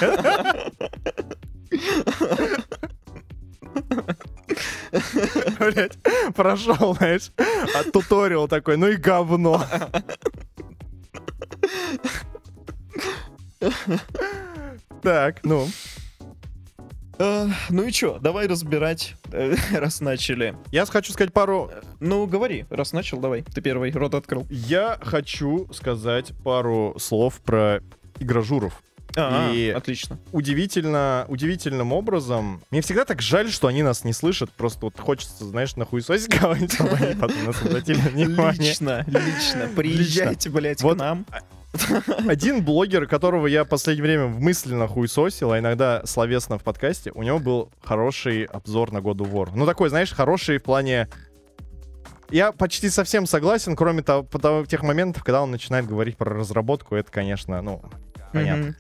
Блять, прошел, знаешь, а туториал такой, ну и говно. Так, ну, Ну и чё, давай разбирать, э, раз начали. я хочу сказать пару... Ну, говори, раз начал, давай. Ты первый рот открыл. Я хочу сказать пару слов про игражуров. А, И- отлично. Удивительно, удивительным образом. Мне всегда так жаль, что они нас не слышат. Просто вот хочется, знаешь, нахуй сосить кого-нибудь, чтобы они потом нас обратили внимание. Лично, лично. Приезжайте, блядь, к нам. Один блогер, которого я в последнее время в мысленно хуесосил, а иногда словесно в подкасте, у него был хороший обзор на of War. Ну, такой, знаешь, хороший в плане... Я почти совсем согласен, кроме того, того- тех моментов, когда он начинает говорить про разработку, это, конечно, ну, понятно. Мгм.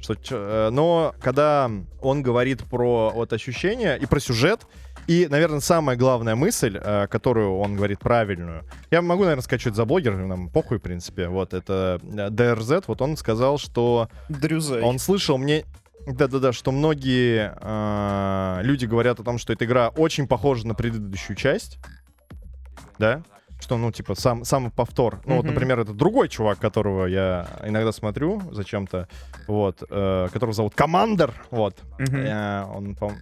Что, э, но когда он говорит про вот ощущения и про сюжет, и, наверное, самая главная мысль, э, которую он говорит правильную, я могу, наверное, сказать, что это за блогер, нам похуй, в принципе, вот, это э, DRZ, вот он сказал, что Дрюзай. он слышал мне... Да-да-да, что многие э, люди говорят о том, что эта игра очень похожа на предыдущую часть, да? Что, ну, типа, сам, сам повтор. Ну, вот, например, это другой чувак, которого я иногда смотрю зачем-то, вот, э, которого зовут Командер, вот. Э, он, по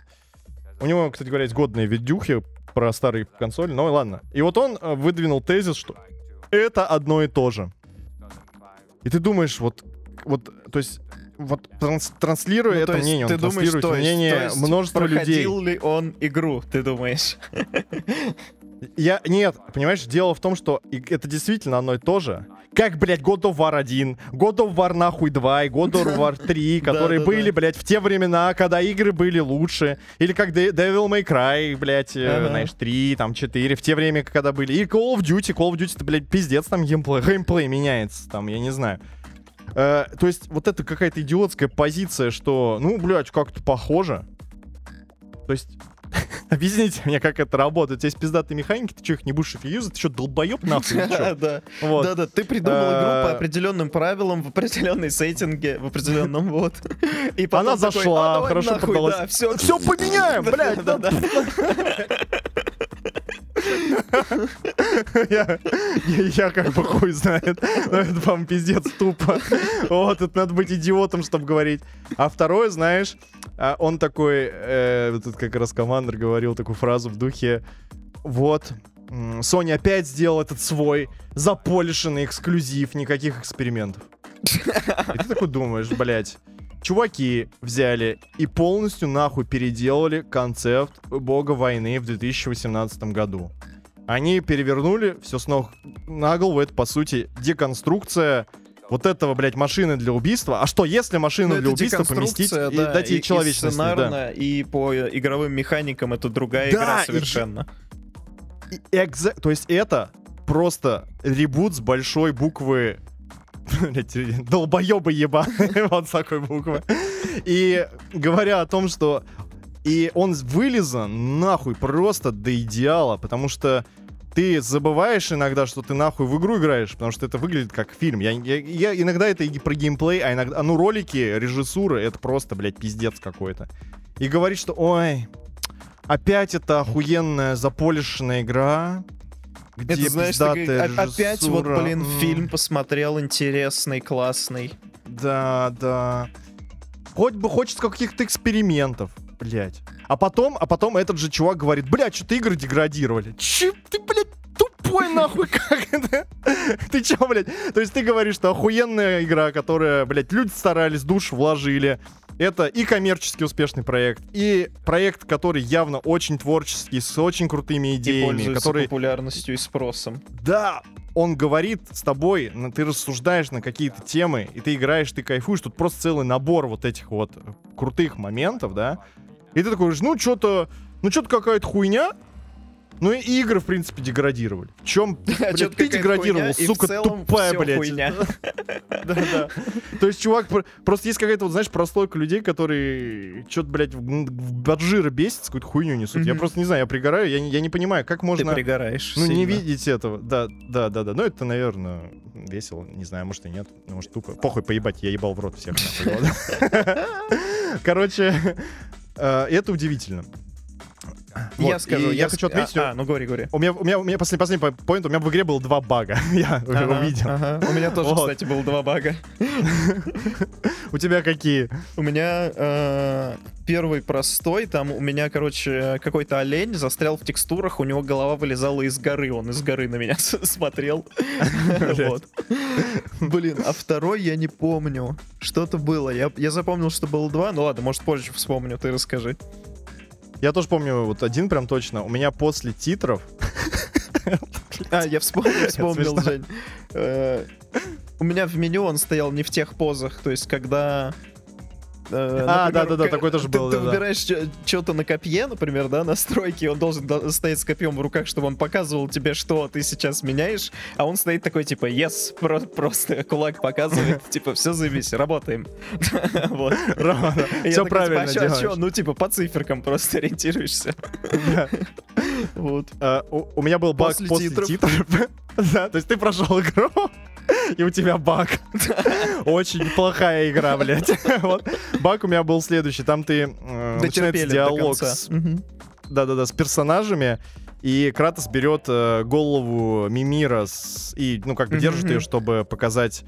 У него, кстати говоря, есть годные видюхи про старые консоли, но ладно. И вот он э, выдвинул тезис, что это одно и то же. И ты думаешь, вот, вот, то есть, вот транс- транслируя Ну, это то есть мнение, он ты думаешь, транслирует то есть- мнение то есть множества людей. проходил ли он игру, ты думаешь? Я, нет, понимаешь, дело в том, что это действительно одно и то же. Как, блядь, God of War 1, God of War нахуй 2 и God of War 3, которые были, блядь, в те времена, когда игры были лучше. Или как De- Devil May Cry, блядь, э, знаешь, 3, там 4, в те время, когда были. И Call of Duty, Call of Duty, это, блядь, пиздец, там геймплей, геймплей меняется, там, я не знаю. Э, то есть вот это какая-то идиотская позиция, что, ну, блядь, как-то похоже. То есть, объясните мне, как это работает. У тебя есть пиздатые механики, ты что, их не будешь их юзать? Ты что, долбоеб нахуй? Да, да, ты придумал игру по Э, определенным правилам, в определенной сеттинге, в определенном вот. И Она зашла, «А, хорошо продалась». Да, все, Все поменяем, блядь! Я, как бы хуй знает. Но это, по-моему, пиздец тупо. Вот, тут надо быть идиотом, чтобы говорить. А второе, знаешь, а, он такой, э, тут как раз командир говорил такую фразу в духе, вот, Sony опять сделал этот свой заполишенный эксклюзив, никаких экспериментов. И ты такой думаешь, блядь, чуваки взяли и полностью нахуй переделали концепт бога войны в 2018 году. Они перевернули все с ног на голову. Это, по сути, деконструкция вот этого, блядь, машины для убийства. А что, если машину Ну, для убийства поместить деконструкция, и да, дать ей и- и человечность? да. сценарно, и по игровым механикам это другая Да, игра и- совершенно. И экза- То есть это просто ребут с большой буквы долбоебы еба. вот такой буквы. И говоря о том, что и он вылезан нахуй просто до идеала, потому что ты забываешь иногда, что ты нахуй в игру играешь, потому что это выглядит как фильм. Я, я- я- иногда это и про геймплей, а иногда, а ну ролики, режиссура, это просто, блядь, пиздец какой-то. И говорит, что, ой, опять это охуенная заполишенная игра, где Это, знаешь, такой, опять вот, режиссура». блин, М. фильм посмотрел интересный, классный. Да, да. Хоть бы хочется каких-то экспериментов, блядь. А потом, а потом этот же чувак говорит, блядь, что-то игры деградировали. Че ты, блядь, тупой нахуй, как это? Ты чё, блядь? То есть ты говоришь, что охуенная игра, которая, блядь, люди старались, душ вложили. Это и коммерчески успешный проект, и проект, который явно очень творческий, с очень крутыми И идеями, пользуется который популярностью и спросом. да, он говорит с тобой, ты рассуждаешь на какие-то темы, и ты играешь, ты кайфуешь. Тут просто целый набор вот этих вот э, крутых моментов, да. И ты такой ну что-то, ну что-то какая-то хуйня. Ну и игры, в принципе, деградировали. В чем, чё-то ты деградировал, сука, тупая, блядь. хуйня. Да, да. То есть, чувак, про- просто есть какая-то, вот, знаешь, прослойка людей, которые что-то, блядь, в- от жира бесится, какую-то хуйню несут. Я просто не знаю, я пригораю, я не, понимаю, как Ты можно... пригораешь Ну, не видеть этого. Да, да, да, да. Ну, это, наверное, весело. Не знаю, может и нет. Ну, может, тупо. Похуй, поебать, я ебал в рот всех. Короче, э, это удивительно. Я Вот, скажу, и я я хочу отметить... А, а, ну говори, говори. У меня, у меня, у меня последний, последний поинт, у меня в игре было два бага. Я Ага, увидел. ага. У меня тоже, Вот. кстати, было два бага. У тебя какие? У меня э, первый простой, там у меня, короче, какой-то олень застрял в текстурах, у него голова вылезала из горы, он из горы на меня смотрел. Вот. Блин, а второй я не помню. Что-то было. Я, я запомнил, что было два. Ну ладно, может позже вспомню, ты расскажи. Я тоже помню вот один прям точно. У меня после титров... А, я вспомнил, вспомнил. Жень. Э, У меня в меню он стоял не в тех позах, то есть когда... э, А, например, да-да-да, к- такое тоже ты- было, Ты да-да. выбираешь что-то на копье, например, да, настройки, он должен до- стоять с копьем в руках, чтобы он показывал тебе, что ты сейчас меняешь, а он стоит такой, типа, yes, про- просто кулак показывает, типа, все заебись, работаем. Вот. Все такой, типа, правильно «А чё, а чё?» делаешь. Ну, типа, по циферкам просто ориентируешься. Да. Вот. А, у, меня был баг После титров. да, то есть ты прошел игру, и у тебя баг. Очень плохая игра, блядь. вот. Баг у меня был следующий. Там ты э, начинается диалог с, да-да-да, с персонажами, и Кратос берет э, голову Мимира с- и, ну, как бы держит ее, чтобы показать...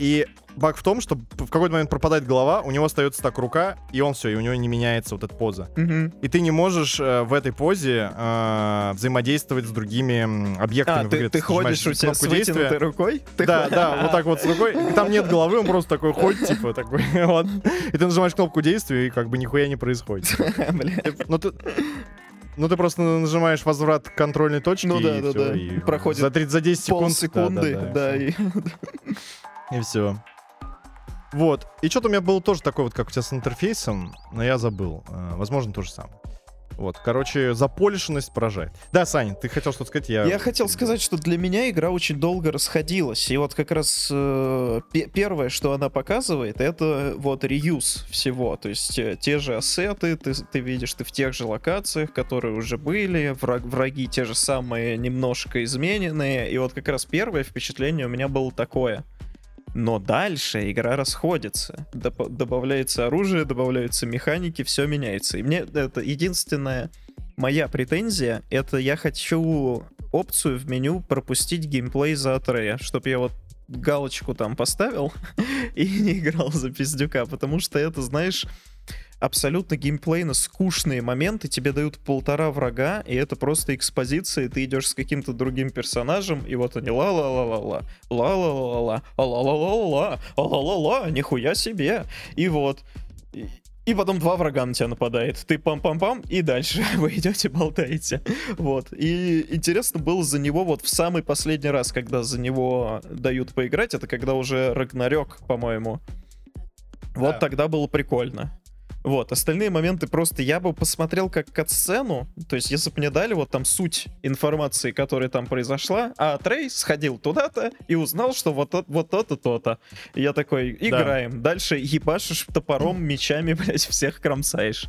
И баг в том, что в какой-то момент пропадает голова, у него остается так рука, и он все, и у него не меняется вот эта поза. Мгм. И ты не можешь э, в этой позе э, взаимодействовать с другими объектами А, игре. ты, ты ходишь, у тебя с действия. вытянутой рукой? Ты Да, ход- да, вот так вот с рукой. И там нет головы, он просто такой ходит, типа, такой, вот. И ты нажимаешь кнопку действия, и как бы нихуя не происходит. Бля. Ну ты... Ну ты просто нажимаешь возврат к контрольной точке, Ну да, да, всё, да. Проходит за, 30, за 10 секунд. Полсекунды, да, и, и... и все. Вот. И что-то у меня было тоже такое вот, как у тебя с интерфейсом, но я забыл. Э, Возможно, то же самое. Вот, короче, заполишенность поражает. Да, Саня, ты хотел что-то сказать? Я, Я хотел сказать, что для меня игра очень долго расходилась. И вот как раз э, пе- первое, что она показывает, это вот реюз всего. То есть э, те же ассеты, ты, ты видишь, ты в тех же локациях, которые уже были, враг- враги те же самые, немножко измененные. И вот как раз первое впечатление у меня было такое. Но дальше игра расходится. Доп- добавляется оружие, добавляются механики, все меняется. И мне это единственная моя претензия, это я хочу опцию в меню пропустить геймплей за Атрея, чтобы я вот галочку там поставил и не играл за пиздюка, потому что это, знаешь, абсолютно геймплейно скучные моменты, тебе дают полтора врага, и это просто экспозиция, и ты идешь с каким-то другим персонажем, и вот они ла-ла-ла-ла-ла, ла-ла-ла-ла, ла-ла-ла-ла, ла-ла-ла-ла, нихуя себе, и вот. И- потом два врага на тебя нападает. Ты пам-пам-пам, и дальше вы идете, болтаете. Вот. И интересно было за него вот в самый последний раз, когда за него дают поиграть, это когда уже Рагнарёк, по-моему. Вот Да. тогда было прикольно. Вот, остальные моменты просто я бы посмотрел как катсцену, то есть если бы мне дали вот там суть информации, которая там произошла, а Трей сходил туда-то и узнал, что вот, то- вот то-то, то-то. И я такой, играем. Дальше ебашишь топором, мечами, блядь, всех кромсаешь.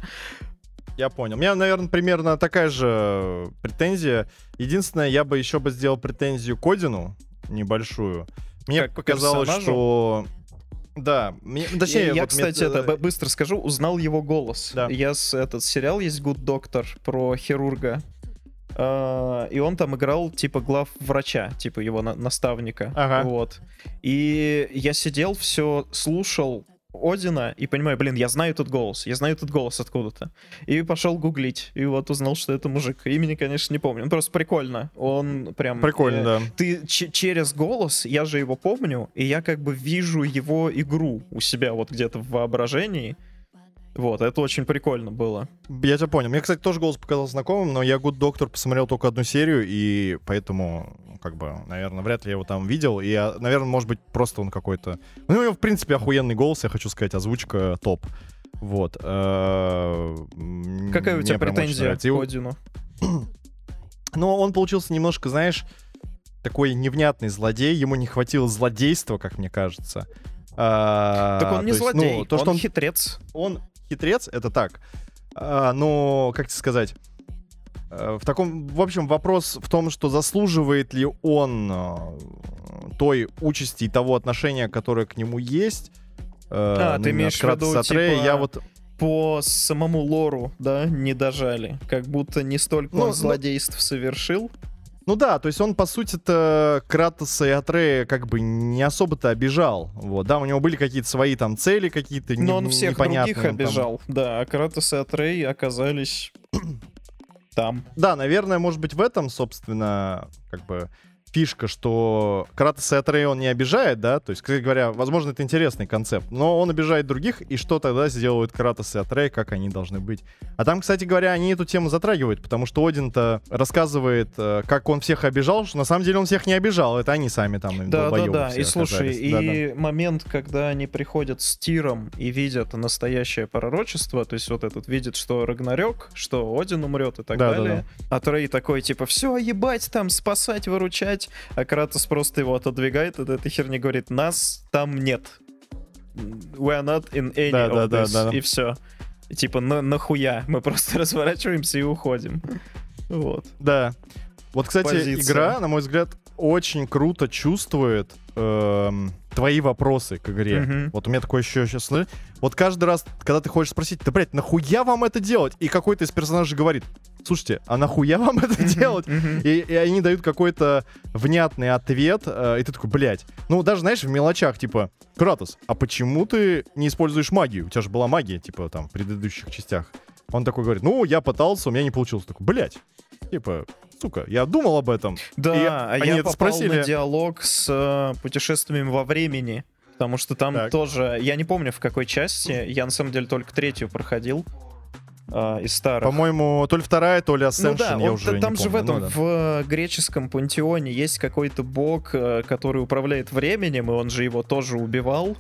Я понял. У меня, наверное, примерно такая же претензия. Единственное, я бы еще бы сделал претензию к Одину небольшую. Мне Как показалось, персонажу? что... Да, мне, точнее, я, вот мне- кстати, это б- быстро скажу, узнал его голос. Да. Я с этот сериал есть Good Doctor про хирурга. А, и он там играл типа глав врача, типа его на- наставника. Ага. Вот. И я сидел, все слушал Одина и понимаю, блин, я знаю этот голос, я знаю этот голос откуда-то. И пошел гуглить, и вот узнал, что это мужик. Имени, конечно, не помню. Ну, просто прикольно. Он прям... Прикольно, э, да. ты через голос, я же его помню, и я как бы вижу его игру у себя вот где-то в воображении. Вот, это очень прикольно было. Я тебя понял. Мне, кстати, тоже голос показался знакомым, но я Good Doctor посмотрел только одну серию, и поэтому, как бы, наверное, вряд ли я его там видел. И, я, наверное, может быть, просто он какой-то... Ну, у него, в принципе, охуенный голос, я хочу сказать, озвучка топ. Вот. э, Какая у тебя претензия к Одину? Но он получился немножко, знаешь, такой невнятный злодей. Ему не хватило злодейства, как мне кажется. А, Так он не злодей, ну, то, он, что он хитрец. он хитрец, это так. А, но, как тебе сказать, э, в таком, в общем, вопрос в том, что заслуживает ли он э, той участи и того отношения, которое к нему есть. А, ты имеешь в виду, Атрея, типа, я вот... По самому лору, да, не дожали. Как будто не столько Ну, он ну- злодейств совершил. Ну да, то есть он, по сути-то, Кратоса и Атрея как бы не особо-то обижал. Вот, да, у него были какие-то свои там цели какие-то Но он не- всех непонятные, других он там- обижал. Да, а Кратос и Атрей оказались там. Да, наверное, может быть, в этом, собственно, как бы фишка, что Кратос и Атрея он не обижает, да, то есть, кстати говоря, возможно, это интересный концепт, но он обижает других, и что тогда сделают Кратос и Атрея, как они должны быть. А там, кстати говоря, они эту тему затрагивают, потому что Один-то рассказывает, э, как он всех обижал, что на самом деле он всех не обижал, это они сами там Да, да, да. И слушай, и Да-да. момент, когда они приходят с тиром и видят настоящее пророчество, то есть вот этот видит, что Рагнарёк, что Один умрет и так Да, да, далее. А Трей такой, типа, все, ебать, там, спасать, выручать. А Кратос просто его отодвигает от этой херни, говорит, нас там нет. We are not in any Да, of да, да, this. да. И все. Типа, на, нахуя? Мы просто разворачиваемся и уходим. Вот. Да. Вот, кстати, Позиция. игра, на мой взгляд, очень круто чувствует эм, твои вопросы к игре. Мгм. Вот у меня такое еще сейчас. Вот каждый раз, когда ты хочешь спросить, да, блядь, нахуя вам это делать? И какой-то из персонажей говорит, слушайте, а нахуя вам это делать? Мгм. И, и они дают какой-то внятный ответ, э, и ты такой, блядь. Ну, даже, знаешь, в мелочах, типа, Кратос, а почему ты не используешь магию? У тебя же была магия, типа, там, в предыдущих частях. Он такой говорит, ну, я пытался, у меня не получилось. Такой, блядь. Типа, сука, я думал об этом. Да, И а они я это попал спросили. на диалог с э, путешествиями во времени. Потому что там Так. тоже, я не помню в какой части, я на самом деле только третью проходил э, из старых. По-моему, то ли вторая, то ли Ascension, ну да, я он- уже там же в помню. этом, Ну да. в э, греческом пантеоне есть какой-то бог, э, который управляет временем, и он же его тоже убивал.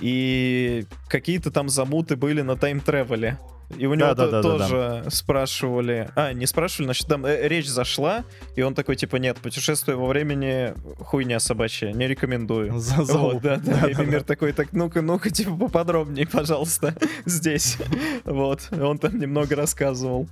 И какие-то там замуты были на тайм-тревеле. И у него то- Да-да-да-да-да. тоже спрашивали... А, не спрашивали, значит, там э, речь зашла, и он такой, типа, нет, путешествие во времени хуйня собачья, не рекомендую. За- Вот, да, да. И Да-да-да. Мимир такой, так, ну-ка, ну-ка, типа, поподробнее, пожалуйста, здесь. Вот, он там немного рассказывал.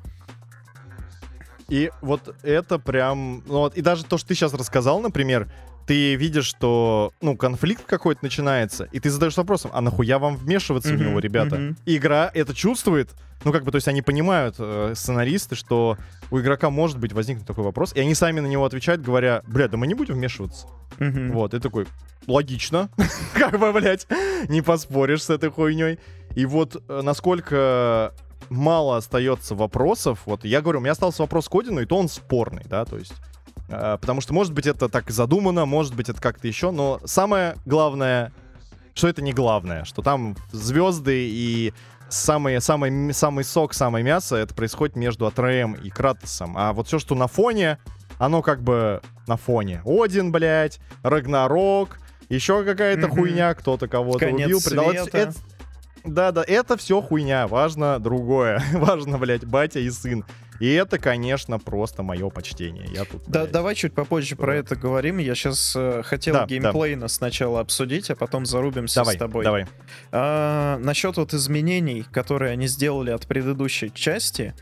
И вот это прям... Ну, вот, и даже то, что ты сейчас рассказал, например, ты видишь, что, ну, конфликт какой-то начинается, и ты задаешь вопросом, а нахуя вам вмешиваться в Мгм, него, ребята? мгм. И игра это чувствует, ну, как бы, то есть они понимают, э, сценаристы, что у игрока может быть возникнуть такой вопрос, и они сами на него отвечают, говоря, бля, да мы не будем вмешиваться. Мгм. Вот, и такой, логично, как бы, блядь, не поспоришь с этой хуйней. И вот э, насколько мало остается вопросов, вот я говорю, у меня остался вопрос к Одину, и то он спорный, да, то есть... э, потому что, может быть, это так и задумано, может быть, это как-то еще, но самое главное, что это не главное, что там звезды и самый, самый, самый сок, самое мясо, это происходит между Атреем и Кратосом. А вот все, что на фоне, оно как бы на фоне. Один, блядь, Рагнарок, еще какая-то Мгм. хуйня, кто-то кого-то убил, предал. Это- это- да, да, это все хуйня. Важно другое. Важно, блядь, батя и сын. И это, конечно, просто мое почтение. Я тут. Да, блядь, давай чуть попозже про Да. это говорим. Я сейчас хотел Да, да. геймплейно сначала обсудить, а потом зарубимся Давай, с тобой. давай. А, насчет вот изменений, которые они сделали от предыдущей части,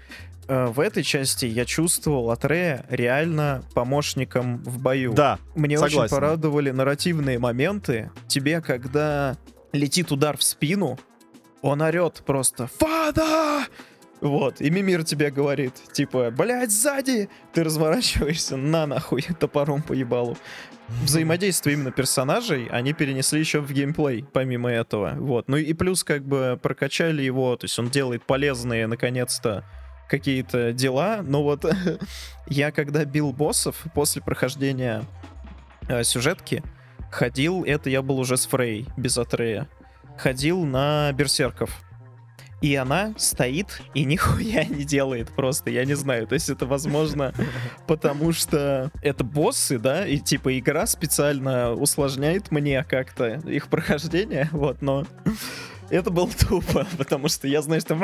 э, в этой части я чувствовал от Рея реально помощником в бою. Да, Мне очень согласен. порадовали нарративные моменты. Тебе, когда летит удар в спину, он орет просто «Фада!» Вот, и Мимир тебе говорит, типа, блядь, сзади! Ты разворачиваешься, на нахуй, топором по ебалу. Взаимодействие именно персонажей они перенесли еще в геймплей, помимо этого. Вот. Ну и плюс как бы прокачали его, то есть он делает полезные, наконец-то, какие-то дела. Но вот я когда бил боссов после прохождения э, сюжетки, ходил, это я был уже с Фрей, без Атрея, ходил на берсерков. И она стоит и нихуя не делает просто, я не знаю. То есть это возможно, потому что это боссы, да, и типа игра специально усложняет мне как-то их прохождение, вот, но это было тупо, потому что я знаю, что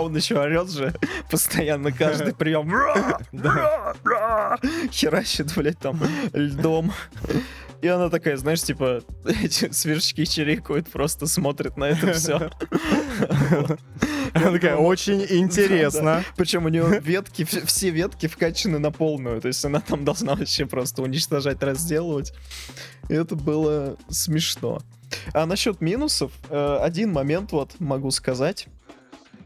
он еще орет же постоянно каждый прием. «Ра! Ра! Ра!» Херачит, блядь, там льдом. И она такая, знаешь, типа, эти сверчки чирикают, просто смотрит на это все. Она такая, очень интересно. Причем у нее ветки, вс- все ветки вкачаны на полную. То есть она там должна вообще просто уничтожать, разделывать. И это было смешно. А насчет минусов, э, один момент вот могу сказать.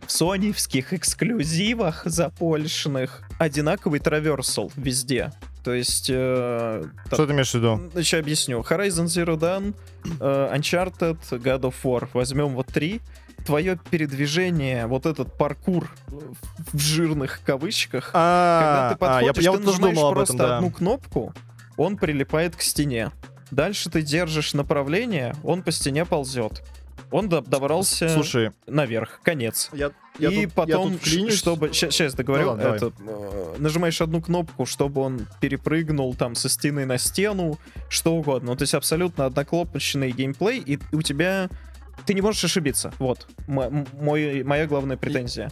В соневских эксклюзивах запольшенных одинаковый траверсал везде. То есть... э, Что ты имеешь в виду? Сейчас объясню. Horizon Zero Dawn, э, Uncharted, God of War. Возьмем вот три. Твое передвижение, вот этот паркур в жирных кавычках, когда А, ты а, я подходишь, я ты вот нажимаешь думал просто этом, да. одну кнопку, он прилипает к стене. Дальше ты держишь направление, он по стене ползет. Он до- добрался Слушай, наверх, конец. я, и потом, ш- вклинюсь. чтобы... Сейчас договорю. Ну ладно, это, э, нажимаешь одну кнопку, чтобы он перепрыгнул там со стены на стену, что угодно. Ну, то есть абсолютно однокнопочный геймплей, и у тебя... Ты не можешь ошибиться. Вот. М- мой, моя главная претензия.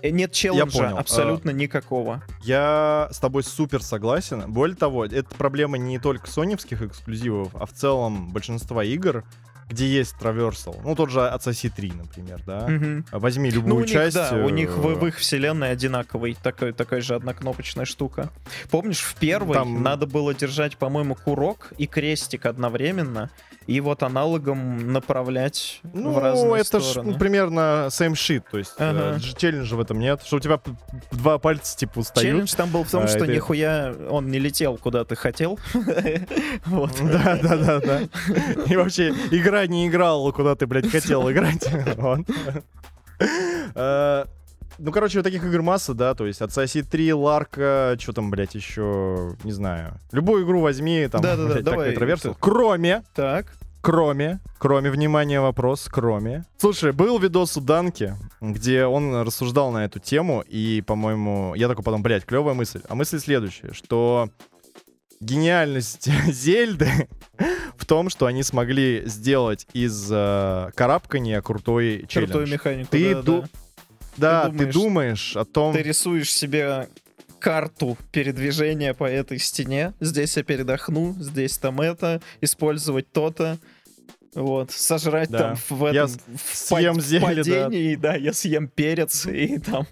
Э, Нет челленджа понял. абсолютно никакого. Я с тобой супер согласен. Более того, это проблема не только соневских эксклюзивов, а в целом большинства игр, где есть траверсал. Ну, тот же Assassin's 3, например, да? Мгм. Возьми Ну, любую у них, часть. да, у них в, э, в их вселенной одинаковый, такой, такая же однокнопочная штука. Помнишь, в первой Там- надо было держать, по-моему, курок и крестик одновременно, и вот аналогом направлять Ну, в разные это ж стороны. ну, примерно same shit, то есть Ага. э, челленджа в этом нет, что у тебя два пальца типа устают. Челлендж там был в том, А, что это- нихуя он не летел, куда ты хотел. Вот. Да, да, да, да. И вообще, игра не играла, куда ты, блядь, хотел играть. Э, Ну, короче, таких игр масса, да, то есть Assassin's 3, Ларка, что там, блядь, еще, не знаю. Любую игру возьми, там, Да-да-да, блядь, давай. такая траверсия. Кроме, Так. кроме, кроме, внимания, вопрос, кроме. Слушай, был видос у Данки, где он рассуждал на эту тему, и, по-моему, я такой потом, блядь, клевая мысль. А мысль следующая, что гениальность Зельды в том, что они смогли сделать из э, карабкания крутой челлендж. Крутую механику. Ты да, ду- да. Ты ты думаешь- думаешь о том... Ты рисуешь себе карту передвижения по этой стене. Здесь я передохну, здесь там это, использовать то-то. Вот, сожрать Да. там в Я этом с- в съем зелье, да. падении, да. я съем перец, и там,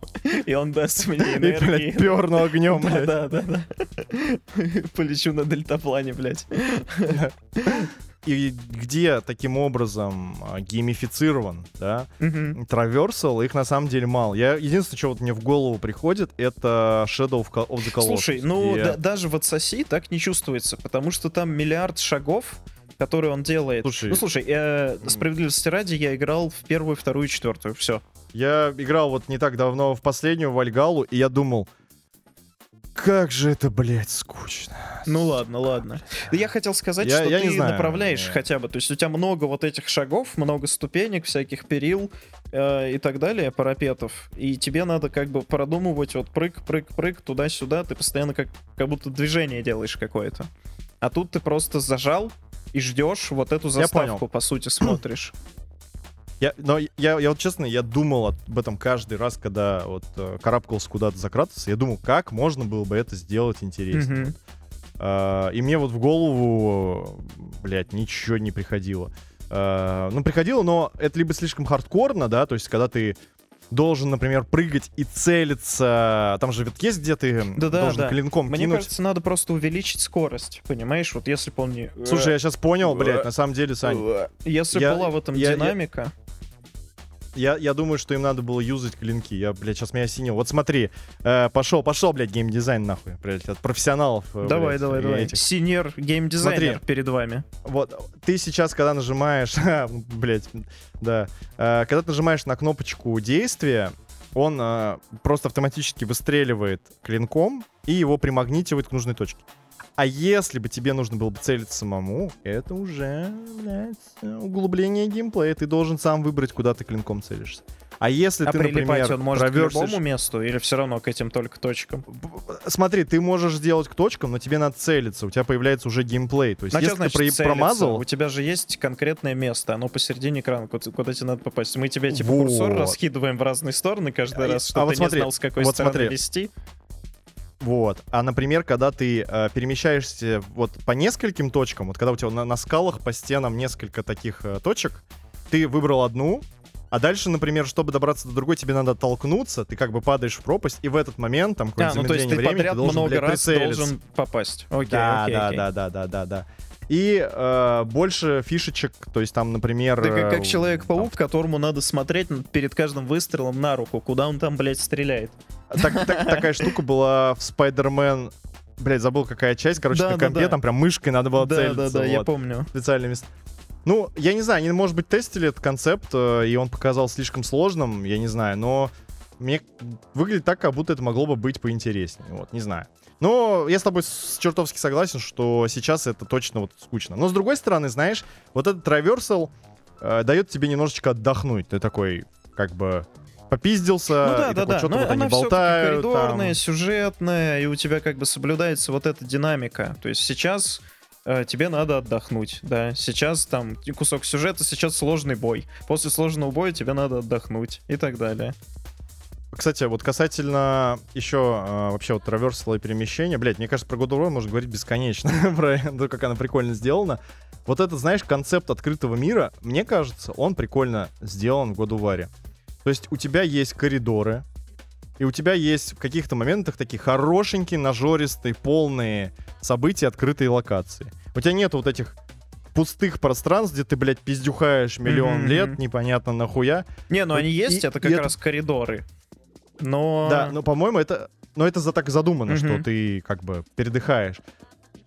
и он даст мне И, энергии. блядь, перну огнем, Да, блядь. да, да, да. Полечу на дельтаплане, блядь. И где таким образом а, геймифицирован, да. Траверсал, их на самом деле мало. Я, единственное, что вот мне в голову приходит, это Shadow of the Colossus. Слушай, ну где- да- даже в отсоси так не чувствуется, потому что там миллиард шагов, которые он делает. Слушай, ну слушай, э, справедливости ради, я играл в первую, вторую, четвертую, все. Я играл вот не так давно в последнюю Вальгалу, и я думал, как же это, блядь, скучно. Ну ладно, ладно. Я хотел сказать, Я- что я ты знаю. направляешь Э. хотя бы. То есть у тебя много вот этих шагов, много ступенек, всяких перил э, и так далее, парапетов. И тебе надо как бы продумывать вот прыг, прыг, прыг, туда-сюда. Ты постоянно как, как будто движение делаешь какое-то. А тут ты просто зажал и ждешь вот эту заставку, по сути, смотришь. Я, но я, я вот честно, я думал об этом каждый раз, когда вот э, карабкался куда-то за Кратоса, я думал, как можно было бы это сделать интереснее. А, и мне вот в голову, блядь, ничего не приходило. А, ну, приходило, но это либо слишком хардкорно, да, то есть когда ты должен, например, прыгать и целиться, там же ведь есть, где ты Да-да, должен да. клинком Мне кинуть. кажется, надо просто увеличить скорость, понимаешь? Вот если бы он не... Слушай, я сейчас понял, блядь, на самом деле, Сань, Если я- была в этом я- динамика... Я, я думаю, что им надо было юзать клинки. Я, блядь, сейчас меня осенил. Вот смотри, э, пошел, пошел, блядь, геймдизайн нахуй, блядь, от профессионалов. э, Давай, блядь, давай, давай. этих. Синер геймдизайнер Смотри. перед вами. Вот, ты сейчас, когда нажимаешь, блядь, да, э, когда ты нажимаешь на кнопочку действия, он э, просто автоматически выстреливает клинком и его примагнитивает к нужной точке. А если бы тебе нужно было бы целиться самому, это уже, блядь, углубление геймплея. Ты должен сам выбрать, куда ты клинком целишься. А если а ты, например, он может к проверсишь- любому месту или все равно к этим только точкам? Смотри, ты можешь сделать к точкам, но тебе надо целиться. У тебя появляется уже геймплей. То есть, Ну, а если значит ты про- целиться? промазал, У тебя же есть конкретное место, оно посередине экрана, куда, куда тебе надо попасть. Мы тебе типа Вот. курсор раскидываем в разные стороны каждый А, раз, а чтобы вот ты смотри, не знал, с какой вот стороны смотри. вести. Вот. А, например, когда ты э, перемещаешься вот по нескольким точкам, вот когда у тебя на, на скалах по стенам несколько таких э, точек, ты выбрал одну, а дальше, например, чтобы добраться до другой, тебе надо толкнуться, ты как бы падаешь в пропасть, и в этот момент, там, какое-то ну то есть ты времени, подряд ты должен, много блядь, раз прицелиться. должен попасть. Окей, да, окей, да, окей. да, да, да, да, да. И э, больше фишечек, то есть там, например... Ты как, э, как Человек-паук, которому надо смотреть перед каждым выстрелом на руку, куда он там, блядь, стреляет. Так- так- такая штука была в Spider-Man... Блять, забыл, какая часть. Короче, Да, на да, компе да. там прям мышкой надо было Да, целиться. да, да, я вот. помню. специальные места. Ну, я не знаю, они, может быть, тестили этот концепт, э, и он показал слишком сложным, я не знаю, но мне выглядит так, как будто это могло бы быть поинтереснее, вот, не знаю. Но я с тобой с- чертовски согласен, что сейчас это точно вот скучно. Но с другой стороны, знаешь, вот этот traversal э, дает тебе немножечко отдохнуть. Ты такой, как бы, попиздился, Ну да, и да, да. что-то вот они болтают. там. коридорная, сюжетная, и у тебя как бы соблюдается вот эта динамика. То есть сейчас э, тебе надо отдохнуть, да. Сейчас там кусок сюжета, сейчас сложный бой. После сложного боя тебе надо отдохнуть и так далее. Кстати, вот касательно еще э, вообще вот траверсала и перемещения, блядь, мне кажется, про God of War можно говорить бесконечно, про то, как она прикольно сделана. Вот этот, знаешь, концепт открытого мира, мне кажется, он прикольно сделан в God of War. То есть у тебя есть коридоры, и у тебя есть в каких-то моментах такие хорошенькие, нажористые, полные события, открытые локации. У тебя нет вот этих пустых пространств, где ты, блядь, пиздюхаешь миллион Мгм, лет, непонятно нахуя. Не, ну они есть, и- это и как это- раз коридоры. Но... Да, но, по-моему, это... Но это за так задумано, что Мгм. ты как бы передыхаешь.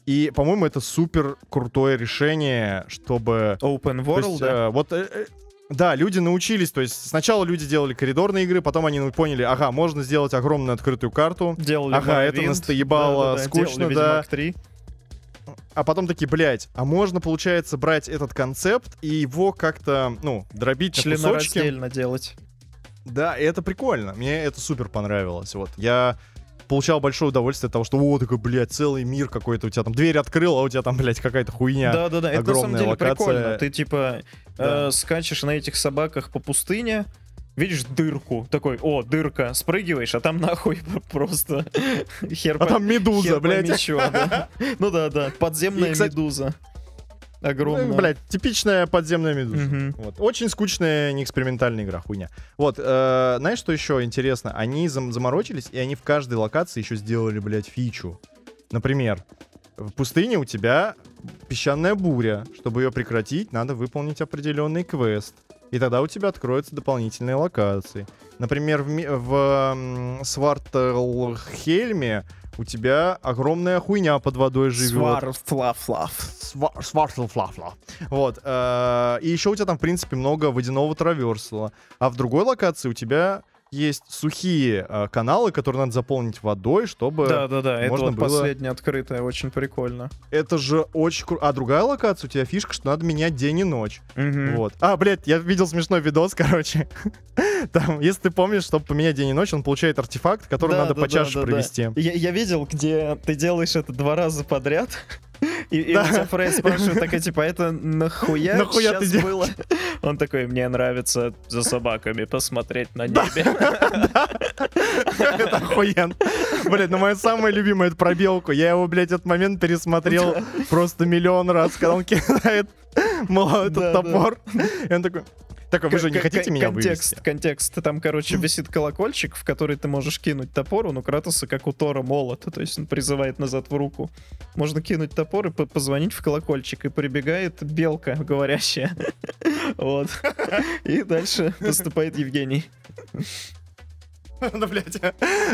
И, по-моему, это супер крутое решение, чтобы... Open World, есть, да? э, вот, э, э, да, люди научились, то есть сначала люди делали коридорные игры, потом они поняли, ага, можно сделать огромную открытую карту, Делали ага, это Morrowind, настоебало, да-да-да, скучно, делали да. Ведьмак 3. а потом такие, блядь, а можно, получается, брать этот концепт и его как-то, ну, дробить на кусочки. Делать. Да, и это прикольно. Мне это супер понравилось. Вот я получал большое удовольствие от того, что о, такой, блядь, целый мир какой-то у тебя там дверь открыл, а у тебя там, блядь, какая-то хуйня. Да, да, да. Это на самом деле локация. прикольно. Ты типа Да. э, скачешь на этих собаках по пустыне, видишь дырку, такой, о, дырка, спрыгиваешь, а там нахуй просто хер А по- там медуза, хер блядь. да. Ну да, да, подземная И, кстати, медуза. Ну, Огромная. Блядь, типичная подземная медуза. Вот. Очень скучная, неэкспериментальная игра, хуйня. Вот, э, знаешь, что еще интересно? Они зам- заморочились, и они в каждой локации еще сделали, блядь, фичу. Например, в пустыне у тебя песчаная буря. Чтобы ее прекратить, надо выполнить определенный квест. И тогда у тебя откроются дополнительные локации. Например, в, в м, Свартелхельме у тебя огромная хуйня под водой живет. Свар-фла-флаф. Сва- Свартлфлафла. Вот. э, И еще у тебя там, в принципе, много водяного траверсала. А в другой локации у тебя есть сухие э, каналы, которые надо заполнить водой, чтобы... Да-да-да, это можно вот было- последняя открытая, очень прикольно. Это же очень круто. А другая локация, у тебя фишка, что надо менять день и ночь. Мгм. Вот. А, блядь, я видел смешной видос, короче. Там, если ты помнишь, чтобы поменять день и ночь, он получает артефакт, который Да, надо да, по да, чаше да, да. провести. Я, я видел, где ты делаешь это два раза подряд. И, и Да. у тебя Фрей спрашивает, такая, типа, это нахуя, Нахуя ты щас делаешь? было? Он такой, мне нравится за собаками посмотреть на небе. Это охуенно. Блядь, ну моя самая любимая это про белку. Я его, блядь, этот момент пересмотрел просто миллион раз, когда он кидает этот топор. И он такой, такой, вы же не хотите меня контекст, вывести? контекст. Там, короче, висит колокольчик, в который ты можешь кинуть топор. Он у Кратоса, как у Тора, молот. То есть он призывает назад в руку. Можно кинуть топор и по- позвонить в колокольчик. И прибегает белка говорящая. Вот. И дальше поступает Евгений. Ну, блядь.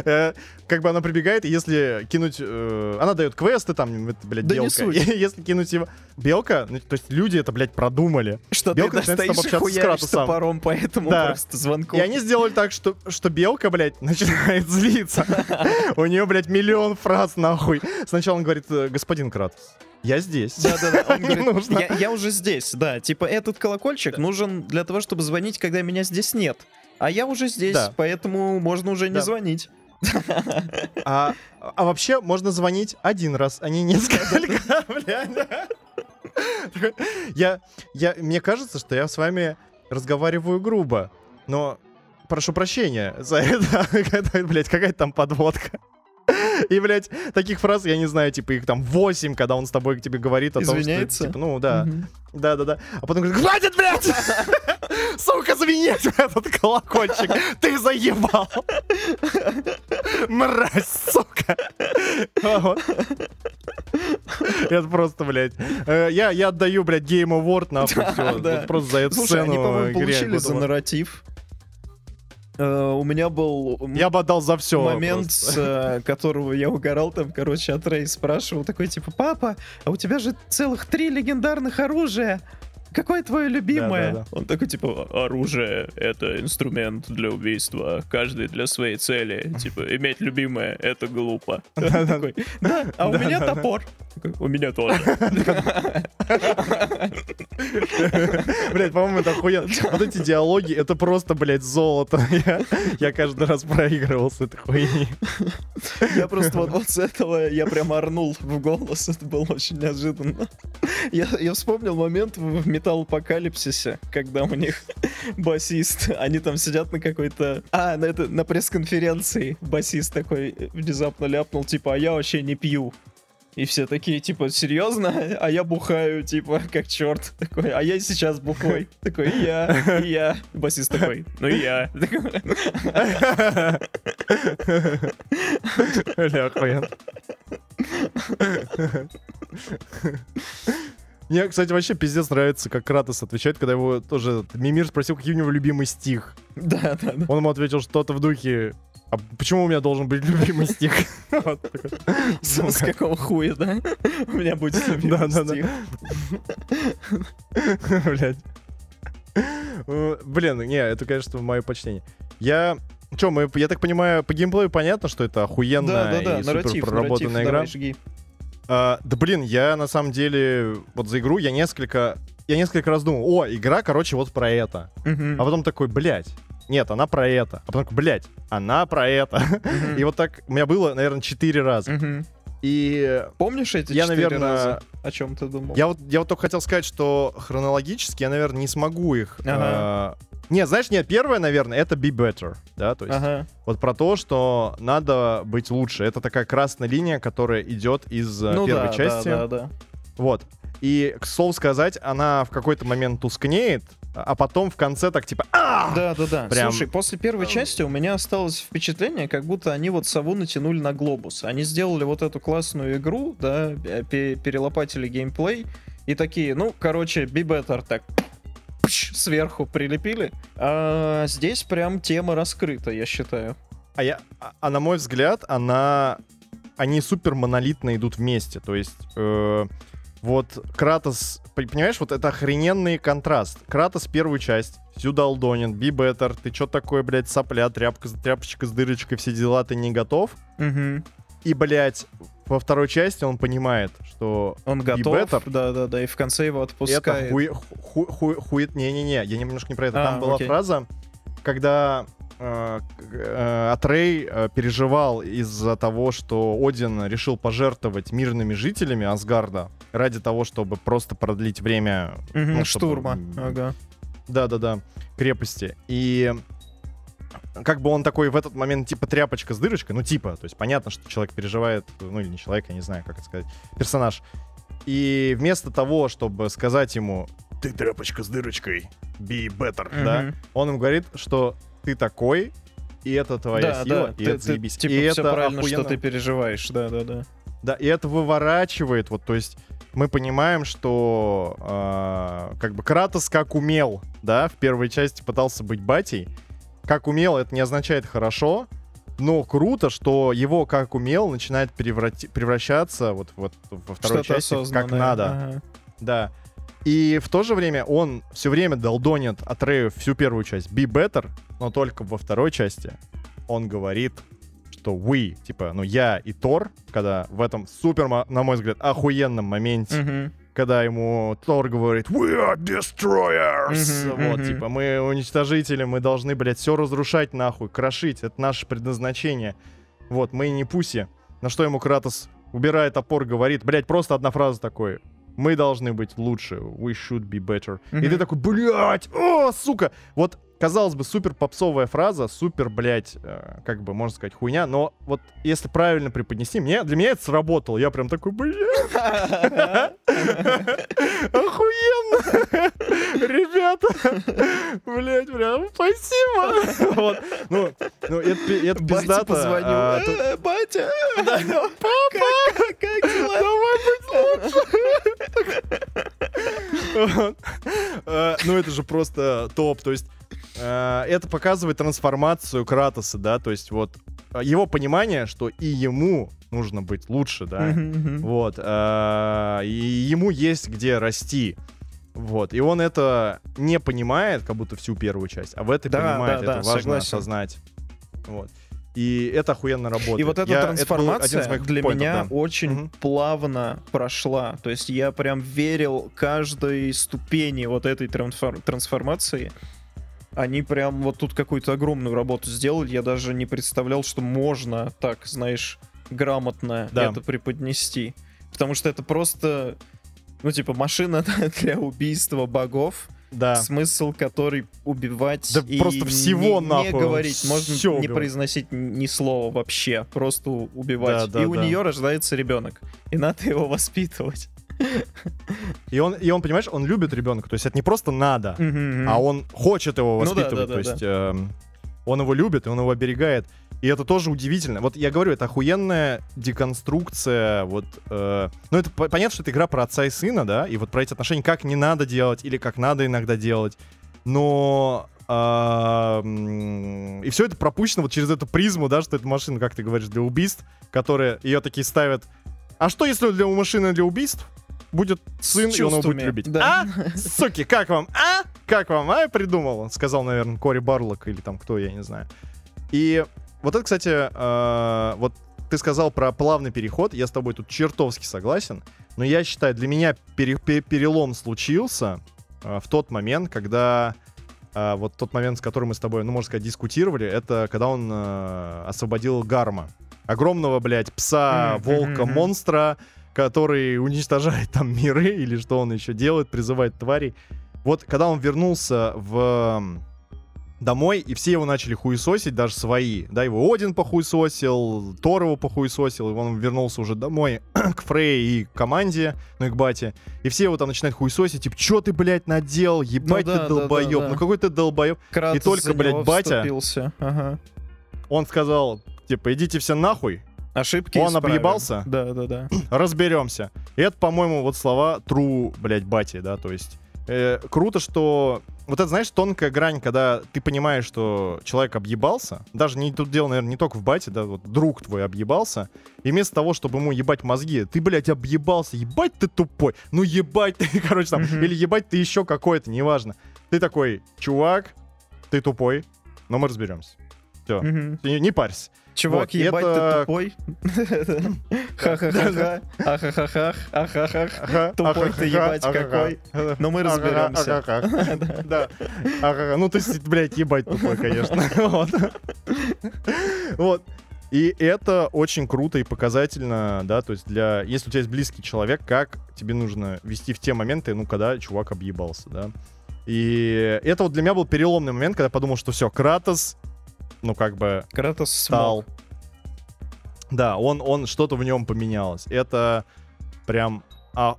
Э, Как бы она прибегает, и если кинуть... э, Она дает квесты, там, блядь, Да белка. Если кинуть его... Белка, ну, то есть люди это, блядь, продумали. Что Белка ты начинает с с Кратосом. топором, поэтому Да. просто звонком. И они сделали так, что, что белка, блядь, начинает злиться. У нее, блядь, миллион фраз, нахуй. Сначала он говорит, «Э, господин Кратос, я здесь. Да-да-да, он Не говорит, нужно. я, я уже здесь, да. Типа, этот колокольчик нужен для того, чтобы звонить, когда меня здесь нет. А я уже здесь, Да. поэтому можно уже не Да. звонить. А, а вообще можно звонить один раз, а не несколько, Я, я, мне кажется, что я с вами разговариваю грубо, но прошу прощения за это. Блядь, какая-то там подводка. И, блядь, таких фраз, я не знаю, типа их там 8, когда он с тобой к тебе говорит о том, что... Извиняется? типа, ну, да. Да, да, да. А потом говорит, хватит, блядь! Сука, звенеть этот колокольчик! Ты заебал! Мразь, сука! Это просто, блядь. э, Я, я отдаю, блядь, Game Award, нахуй, все. Просто за эту Слушай, сцену. они, по-моему, игре получили за нарратив. Э, У меня был Я бы отдал за все. момент, с э, которого я угорал, там, короче, от Рэй спрашивал, такой, типа, папа, а у тебя же целых три легендарных оружия. Какое твое любимое? Да-да-да. Он такой, типа, оружие — это инструмент для убийства, каждый для своей цели. Типа, иметь любимое — это глупо. Такой, Да, а у меня топор. У меня тоже. Блять, по-моему, это охуенно. Вот эти диалоги, это просто, блядь, золото. Я, каждый раз проигрывал с этой хуйни. Я просто вот, с этого я прям орнул в голос. Это было очень неожиданно. Я, я вспомнил момент в, в Металл Апокалипсисе, когда у них басист, они там сидят на какой-то... А, на, это, на пресс-конференции басист такой внезапно ляпнул, типа, а я вообще не пью. И все такие, типа, серьезно? А я бухаю, типа, как черт. Такой, а я сейчас бухой. Такой, и я, и я. Басист такой, ну и я. Бля, охуенно. Мне, кстати, вообще пиздец нравится, как Кратос отвечает, когда его тоже Мимир спросил, какой у него любимый стих. Да, да, да. Он ему ответил что-то в духе а почему у меня должен быть любимый стих? С, какого хуя, да? У меня будет любимый стих. Блядь. Э, Блин, не, это, конечно, мое почтение. Я... Че, мы, я так понимаю, по геймплею понятно, что это охуенная и супер проработанная игра. давай. А, да блин, я на самом деле вот за игру я несколько я несколько раз думал, о, игра, короче, вот про это. Мгм. А потом такой, блядь, нет, она про это. А потом такой, блядь, она про это. Мгм. И вот так у меня было, наверное, четыре раза. Мгм. И Помнишь эти я, наверное, раза? О чем ты думал? я вот, я вот только хотел сказать, что хронологически я, наверное, не смогу их. Ага. а, Не, знаешь, нет, первое, наверное, это be better, да, то есть Ага. вот про то, что надо быть лучше. Это такая красная линия, которая идет из э, Ну первой да, части. да, да, да. Вот. И, к слову сказать, она в какой-то момент тускнеет, а потом в конце так типа а Да, да, да. Прям- Слушай, после первой части у меня осталось впечатление, как будто они вот сову натянули на глобус. Они сделали вот эту классную игру, да, э, пе- перелопатили геймплей и такие, ну, короче, be better, так сверху прилепили. А здесь прям тема раскрыта, я считаю. А, я, а, а на мой взгляд, она... Они супер монолитно идут вместе. То есть э, вот Кратос, понимаешь, вот это охрененный контраст. Кратос первую часть, всю долдонин, be better, ты чё такое, блядь, сопля, тряпка, тряпочка с дырочкой, все дела, ты не готов. Мгм. И, блядь, во второй части он понимает, что Он готов, better. да-да-да, и в конце его это отпускает. хуй, ху, ху- хует... Не-не-не, я немножко не про это. А, Там была окей. фраза, когда Атрей э, переживал из-за того, что Один решил пожертвовать мирными жителями Асгарда ради того, чтобы просто продлить время Мгм, ну, чтобы- Штурма, ага. да-да-да, крепости. И как бы он такой в этот момент типа тряпочка с дырочкой, ну типа, то есть понятно, что человек переживает, ну или не человек, я не знаю, как это сказать, персонаж. И вместо того, чтобы сказать ему «ты тряпочка с дырочкой, be better», да, Мгм. он ему говорит, что ты такой, и это твоя Да, сила, да, и ты- это заебись. Типа, и все это правильно, охуенно. что ты переживаешь, да-да-да. Да, и это выворачивает, вот, то есть мы понимаем, что а, как бы Кратос как умел, да, в первой части пытался быть батей. Как умел, это не означает хорошо, но круто, что его как умел начинает преврати- превращаться вот, вот во второй Что-то части как надо. ага. Да. И в то же время он все время долдонит Атрею всю первую часть be better, но только во второй части он говорит, что we, типа, ну я и Тор, когда в этом супер, на мой взгляд, охуенном моменте, Мгм. когда ему Тор говорит we are destroyers, Мгм, вот, мгм. типа, мы уничтожители, мы должны, блядь, все разрушать нахуй, крошить, это наше предназначение. Вот, мы не пуси. На что ему Кратос убирает топор, говорит, блядь, просто одна фраза такой. Мы должны быть лучше. We should be better. И Мгм. ты такой, блядь, о, сука. Вот, казалось бы, супер попсовая фраза, супер, блядь, э, как бы, можно сказать, хуйня. Но вот если правильно преподнести, мне, для меня это сработало. Я прям такой, блядь, охуенно. Ребята, блядь, прям спасибо. Вот, ну, ну, это, это пиздато. позвоню. тут- «Э, Батя! Папа! Как дела? Вот. Э, Ну, это же просто топ. То есть, это показывает трансформацию Кратоса, да, то есть вот э, его понимание, что и ему нужно быть лучше, да, вот, э, и ему есть где расти. Вот, и он это не понимает, как будто всю первую часть, а в этой Да, понимает, да, это да, важно согласен. осознать. Вот. И это охуенно работает. И вот эта Я- это трансформация моих для поинтов, меня да. очень Мгм. плавно прошла. То есть я прям верил каждой ступени вот этой трансфор- трансформации. Они прям вот тут какую-то огромную работу сделали. Я даже не представлял, что можно так, знаешь, грамотно Да. это преподнести. Потому что это просто, ну, типа, машина для убийства богов. Да. Смысл, который убивать Да и просто всего не, нахуй не говорить, можно всё не убивает. произносить ни слова вообще, просто у- убивать. Да, да, и у да. нее рождается ребенок, и надо его воспитывать. И он, и он, понимаешь, он любит ребенка. То есть это не просто надо, Мгм. а он хочет его Ну да, воспитывать. да, То да, есть эм, он его любит, и он его оберегает. И это тоже удивительно. Вот я говорю, это охуенная деконструкция. Вот, э, ну, это по- понятно, что это игра про отца и сына, да, и вот про эти отношения, как не надо делать или как надо иногда делать. Но а, м, и все это пропущено вот через эту призму, да, что это машина, как ты говоришь, для убийств, которые ее такие ставят. А что если для машины для убийств будет сын, и он его будет любить? да. А? Суки, как вам? А? Как вам? А? Придумал. Сказал, наверное, Кори Барлок или там кто, я не знаю. И вот это, кстати, э, вот ты сказал про плавный переход, я с тобой тут чертовски согласен, но я считаю, для меня пере- пе- перелом случился э, в тот момент, когда э, вот тот момент, с которым мы с тобой, ну, можно сказать, дискутировали, это когда он э, освободил Гарма. Огромного, блядь, пса, волка, монстра, который уничтожает там миры или что он еще делает, призывает тварей. Вот когда он вернулся в домой, и все его начали хуесосить, даже свои. Да, его Один похуесосил, Тор его похуесосил, и он вернулся уже домой к Фрей и к команде, ну и к бате. И все его там начинают хуесосить, типа, чё ты, блядь, наделал? Ебать Ну да, ты да, долбоеб. да, да. Ну какой ты долбоеб? Кратос только, за блядь, батя. Ага. Он сказал, типа, идите все нахуй, Ошибки Он исправим. объебался? Да, да, да. разберемся. И это, по-моему, вот слова true, блядь, бати, да, то есть э, круто, что вот это, знаешь, тонкая грань, когда ты понимаешь, что человек объебался, даже не тут дело, наверное, не только в бате, да, вот друг твой объебался, и вместо того, чтобы ему ебать мозги, ты, блядь, объебался, ебать ты тупой, ну ебать ты, короче, там, Мгм. или ебать ты еще какой-то, неважно. Ты такой, чувак, ты тупой, но мы разберемся. Все, Мгм. не, не парься. Чувак, Вот, ебать, это- ты тупой. Ха-ха-ха-ха. Ахахахах. Ахахах. Ага, Тупой ты, ебать, какой. Но мы разберемся. Да. Ну, то есть, блядь, ебать тупой, конечно. Вот. И это очень круто и показательно, да, то есть для... Если у тебя есть близкий человек, как тебе нужно вести в те моменты, ну, когда чувак объебался, да. И это вот для меня был переломный момент, когда я подумал, что все, Кратос, ну, как бы Кратос стал. смог. Да, он, он что-то в нем поменялось. Это прям а-.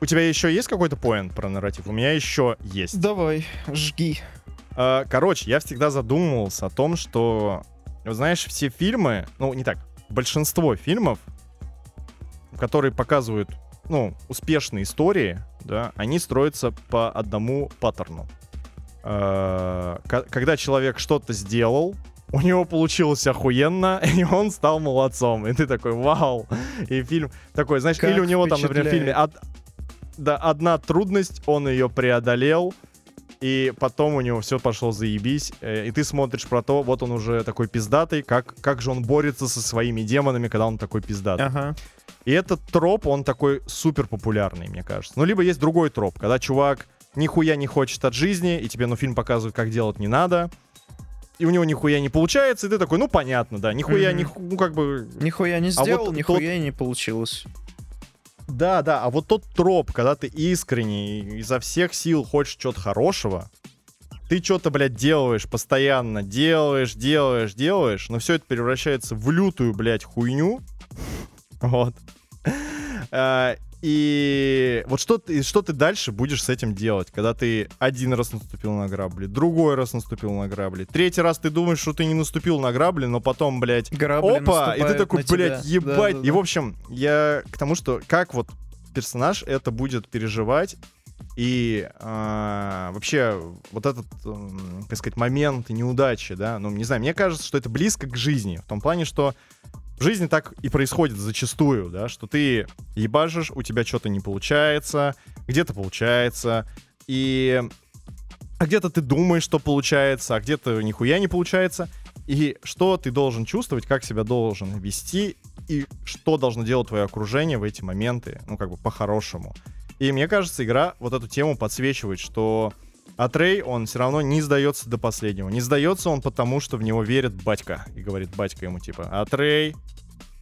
У тебя еще есть какой-то поинт про нарратив? У меня еще есть. Давай, жги. А, Короче, я всегда задумывался о том, что, знаешь, все фильмы, ну, не так, большинство фильмов, которые показывают, ну, успешные истории, да, они строятся по одному паттерну. Ко- Когда человек что-то сделал, у него получилось охуенно, и он стал молодцом. И ты такой, вау. И фильм такой, знаешь, Как или у него там, например, в фильме од- да, одна трудность, он ее преодолел, и потом у него все пошло заебись, э, и ты смотришь про то, вот он уже такой пиздатый, как, как же он борется со своими демонами, когда он такой пиздатый. Ага. И этот троп, он такой супер популярный, мне кажется. Ну, либо есть другой троп, когда чувак нихуя не хочет от жизни, и тебе, ну, фильм показывает, как делать не надо, и у него нихуя не получается, и ты такой, ну, понятно, да, нихуя, Мгм. не, ну, как бы... Нихуя не А вот сделал, тот- нихуя и не получилось. Да, да, а вот тот троп, когда ты искренне и изо всех сил хочешь чего-то хорошего, ты что-то, блядь, делаешь постоянно, делаешь, делаешь, делаешь, но все это превращается в лютую, блядь, хуйню. Вот. И вот что ты, что ты дальше будешь с этим делать, когда ты один раз наступил на грабли, другой раз наступил на грабли, третий раз ты думаешь, что ты не наступил на грабли, но потом, блядь, Грабли Опа! И ты такой, тебя. блядь, ебать. Да, да, И, в общем, я к тому, что как вот персонаж это будет переживать, и а, вообще вот этот, так сказать, момент неудачи, да, ну, не знаю, мне кажется, что это близко к жизни, в том плане, что в жизни так и происходит зачастую, да, что ты ебашишь, у тебя что-то не получается, где-то получается, и а где-то ты думаешь, что получается, а где-то нихуя не получается. И что ты должен чувствовать, как себя должен вести, и что должно делать твое окружение в эти моменты, ну, как бы по-хорошему. И мне кажется, игра вот эту тему подсвечивает, что Атрей, он все равно не сдается до последнего. Не сдается он потому, что в него верит батька. И говорит батька ему типа, Атрей,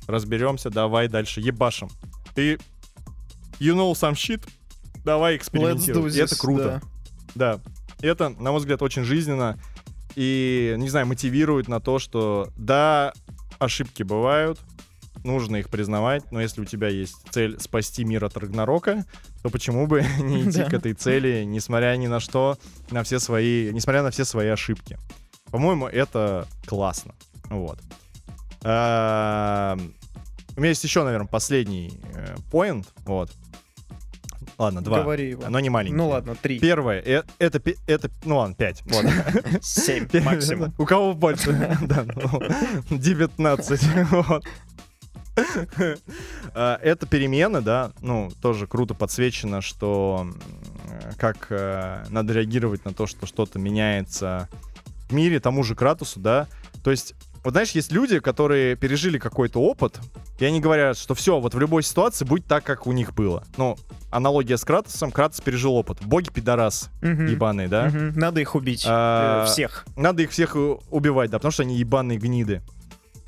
разберемся, давай дальше, ебашим. Ты you know some shit, давай экспериментируй. это круто. да. Да. Это, на мой взгляд, очень жизненно и, не знаю, мотивирует на то, что да, ошибки бывают, нужно их признавать, но если у тебя есть цель спасти мир от Рагнарока, то почему бы не идти Да. к этой цели, несмотря ни на что, на все свои, несмотря на все свои ошибки. По-моему, это классно. Вот. А, У меня есть еще, наверное, последний поинт. Вот. Ладно, два. Говори его. Но не маленький. Ну ладно, три. Первое, э- это, это, ну ладно, 5, вот. Семь максимум. У кого больше? Да, ну, 19, вот. А, Это перемены, да, ну, тоже круто подсвечено, что как э, надо реагировать на то, что что-то меняется в мире, тому же Кратусу, да. То есть, вот знаешь, есть люди, которые пережили какой-то опыт, и они говорят, что все, вот в любой ситуации будет так, как у них было. Ну, аналогия с Кратусом, Кратус пережил опыт. Боги пидорас Мгм. ебаные, да? Мгм. Надо их убить. А, Э, Всех. Надо их всех убивать, да, потому что они ебаные гниды.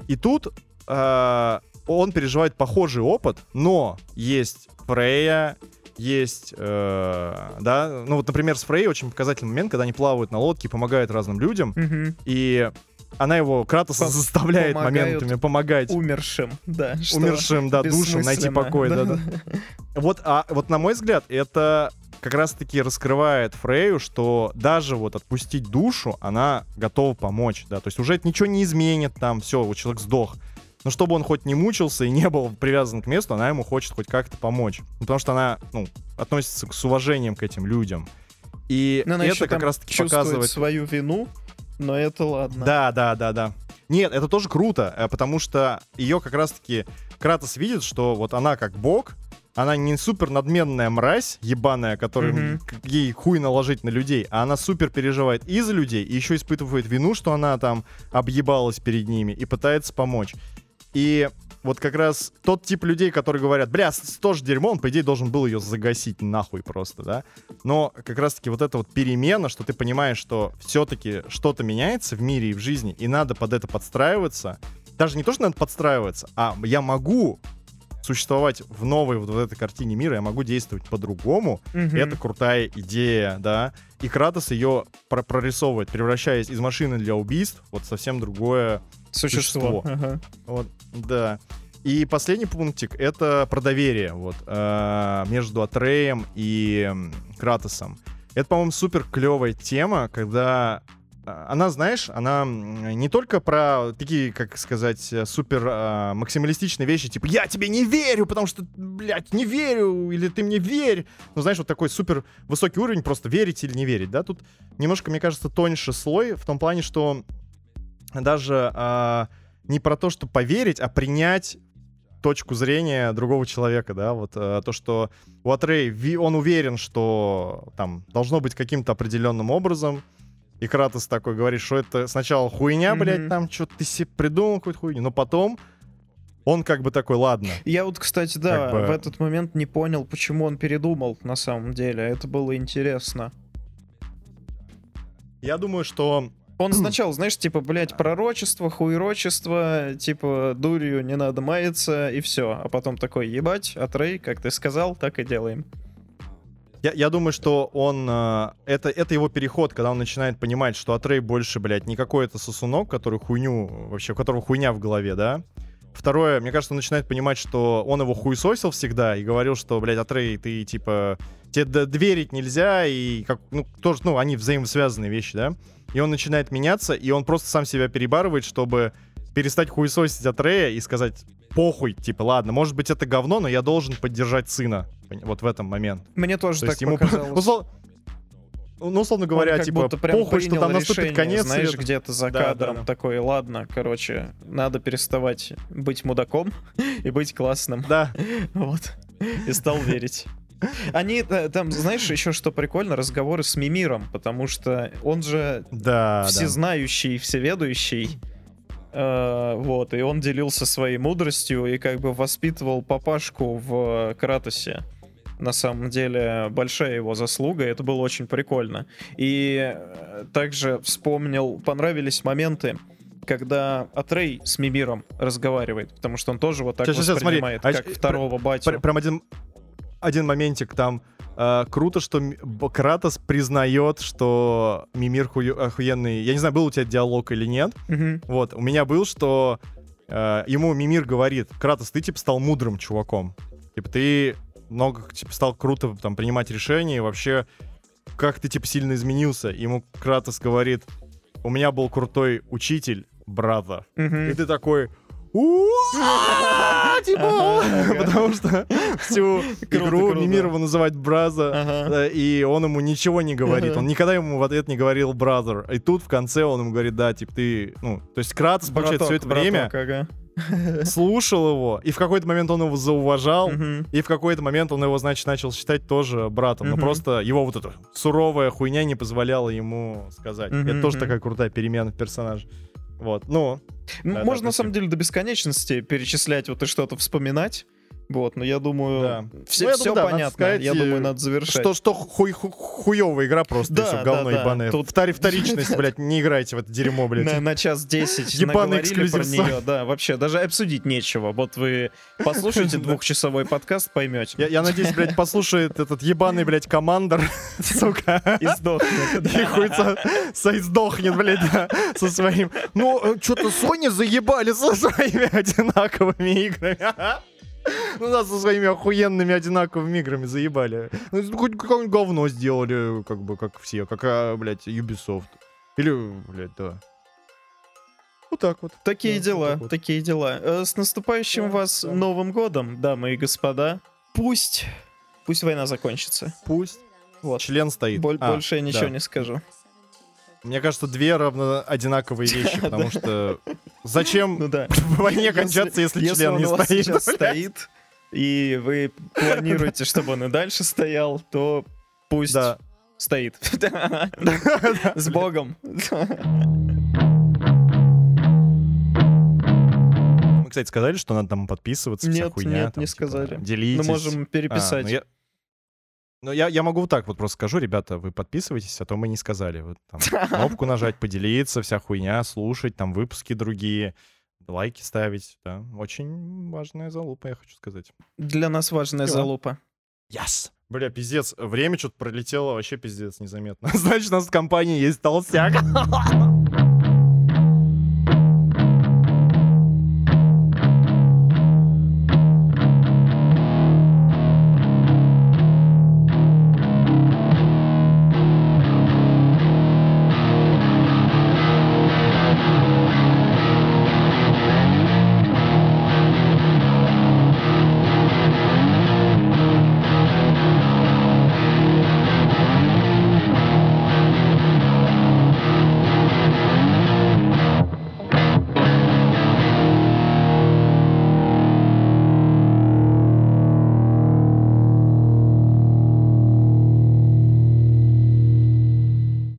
И тут э, он переживает похожий опыт, но есть Фрея, есть, э, да, ну вот, например, с Фрей очень показательный момент, когда они плавают на лодке, помогают разным людям, Мгм. и она его, Кратоса, заставляет моментами помогать Умершим, да. что умершим, да, душам найти покой, да, да. Вот, а вот на мой взгляд, это как раз-таки раскрывает Фрею, что даже вот отпустить душу, она готова помочь, да, то есть уже это ничего не изменит там, все, вот человек сдох. Но чтобы он хоть не мучился и не был привязан к месту, она ему хочет хоть как-то помочь. Ну, потому что она, ну, относится с уважением к этим людям. И Ну, она это как раз-таки показывает... свою вину, но это ладно. Да, да, да, да. Нет, это тоже круто, э, потому что ее как раз-таки Кратос видит, что вот она как бог, она не супер надменная мразь, ебаная, которая к- ей хуй наложить на людей, а она супер переживает и за людей, и еще испытывает вину, что она там объебалась перед ними и пытается помочь. И вот как раз тот тип людей, которые говорят, бля, тоже дерьмо, он, по идее, должен был ее загасить нахуй просто, да? Но как раз-таки вот эта вот перемена, что ты понимаешь, что все-таки что-то меняется в мире и в жизни, и надо под это подстраиваться. Даже не то, что надо подстраиваться, а я могу существовать в новой вот в этой картине мира, я могу действовать по-другому. Мгм. Это крутая идея, да. И Кратос ее про- прорисовывает, превращаясь из машины для убийств вот совсем другое Существо. Ага. вот, да. И последний пунктик — это про доверие вот, э, между Атреем и Кратосом. Это, по-моему, супер клевая тема, когда э, она, знаешь, она не только про такие, как сказать, супер э, максималистичные вещи, типа «я тебе не верю, потому что, блядь, не верю», или «ты мне верь». Ну, знаешь, вот такой супер высокий уровень, просто верить или не верить, да? Тут немножко, мне кажется, тоньше слой в том плане, что даже а, не про то, что поверить, а принять точку зрения другого человека, да, вот э, то, что у Атрей, он уверен, что там должно быть каким-то определенным образом, и Кратос такой говорит, что это сначала хуйня, блядь, Мгм. там что-то ты себе придумал какую-то хуйню, но потом он как бы такой, ладно, Я вот, кстати, да, Как бы- в этот момент не понял, почему он передумал на самом деле. Это было интересно. я думаю, что Он сначала, знаешь, типа, блядь, пророчество, хуерочество, типа, дурью не надо маяться, и все. А потом такой, ебать, Атрей, как ты сказал, так и делаем. Я, я думаю, что он... э, это, это его переход, когда он начинает понимать, что Атрей больше, блядь, не какой-то сосунок, который хуйню... Вообще, у которого хуйня в голове, да? Второе, мне кажется, он начинает понимать, что он его хуесосил всегда и говорил, что, блядь, Атрей, ты, типа... Тебе д- доверить нельзя, и как... Ну, тоже, ну, они взаимосвязанные вещи, да? И он начинает меняться, и он просто сам себя перебарывает, чтобы перестать хуесосить Атрея и сказать, похуй, типа, ладно, может быть, это говно, но я должен поддержать сына. Вот в этом момент. Мне тоже То так ему, показалось. услов- ну, условно Он говоря, как типа, будто прям похуй, что там наступит решение, конец. знаешь, света. где-то за Да, да, кадром да. такой, ладно, короче, надо переставать быть мудаком и быть классным. Да, Вот. И стал верить. Они э, там, знаешь, еще что прикольно, разговоры с Мимиром, потому что он же да, да. всезнающий, всеведущий. Э, вот, и он делился своей мудростью и как бы воспитывал папашку в Кратосе. На самом деле, большая его заслуга, это было очень прикольно. И э, также вспомнил, понравились моменты, когда Атрей с Мимиром разговаривает, потому что он тоже вот так Щас, щас, щас, смотри. воспринимает, А как щ- второго батю. Пр- Прям один, один моментик там. Э, круто, что Кратос признает, что Мимир хую- охуенный. Я не знаю, был у тебя диалог или нет. Мгм. Вот, у меня был, что э, ему Мимир говорит, Кратос, ты, типа, стал мудрым чуваком. Типа, ты много, типа, стал круто там принимать решения, и вообще, как ты, типа, сильно изменился. Ему Кратос говорит, у меня был крутой учитель, брата. Мгм. И ты такой... «Уа!» Типа, потому что всю игру круто. Мимир его называет Браза, и он ему ничего не говорит. Он никогда ему в ответ не говорил brother. И тут в конце он ему говорит, да, типа ты, ну, то есть Кратос, получается, все это время слушал его, и в какой-то момент он его зауважал, и в какой-то момент он его, значит, начал считать тоже братом. Но просто его вот эта суровая хуйня не позволяла ему сказать. Это тоже такая крутая перемена в персонаже. Вот, ну, Можно да, на самом деле до бесконечности перечислять вот и что-то вспоминать. Вот, но я думаю, Да. все, Ну, я все думаю, да, понятно. сказать, я э, думаю, надо завершать. Что, что хуй, ху- хуёвая игра просто, Да, и всё, да, говно да. ебаное. Тут- Втори- Вторичность, блядь, не играйте в это дерьмо, блядь. на, на час 10 Ебаный наговорили про эксклюзив нее, да, вообще, даже обсудить нечего. Вот вы послушайте двухчасовой подкаст, поймете. Я, я надеюсь, блядь, послушает этот ебаный, блядь, командор, сука. И сдохнет. И хуй со- сдохнет, блядь, да, со своим. Ну, что-то Sony заебали со своими одинаковыми играми. Ну да, со своими охуенными одинаковыми играми заебали. Ну, хоть какое-нибудь говно сделали, как бы, как все, как, а, блядь, Ubisoft. Или, блядь, да. Вот так вот. Такие Да, дела, вот. такие дела. Э, С наступающим Да, вас да. Новым годом, дамы и господа. Пусть, пусть война закончится. Пусть. Вот. Член стоит. Боль- А, Больше я ничего да. не скажу. Мне кажется, две равно одинаковые вещи, потому что зачем Ну в войне кончаться, если член не стоит? и вы планируете, чтобы он и дальше стоял, то пусть Да. стоит. С Богом. Мы, кстати, сказали, что надо там подписываться, вся Нет, хуйня. нет, там, не типа, сказали. Делитесь. Мы можем А, переписать. ну я... Ну, я, я могу вот так вот просто скажу, ребята, вы подписывайтесь, а то мы не сказали. Вот там кнопку нажать, поделиться, вся хуйня, слушать, там выпуски другие, лайки ставить, да. Очень важная залупа, я хочу сказать. Для нас важная Дела. залупа. Yes! Бля, пиздец, время что-то пролетело вообще пиздец незаметно. Значит, у нас в компании есть толстяк.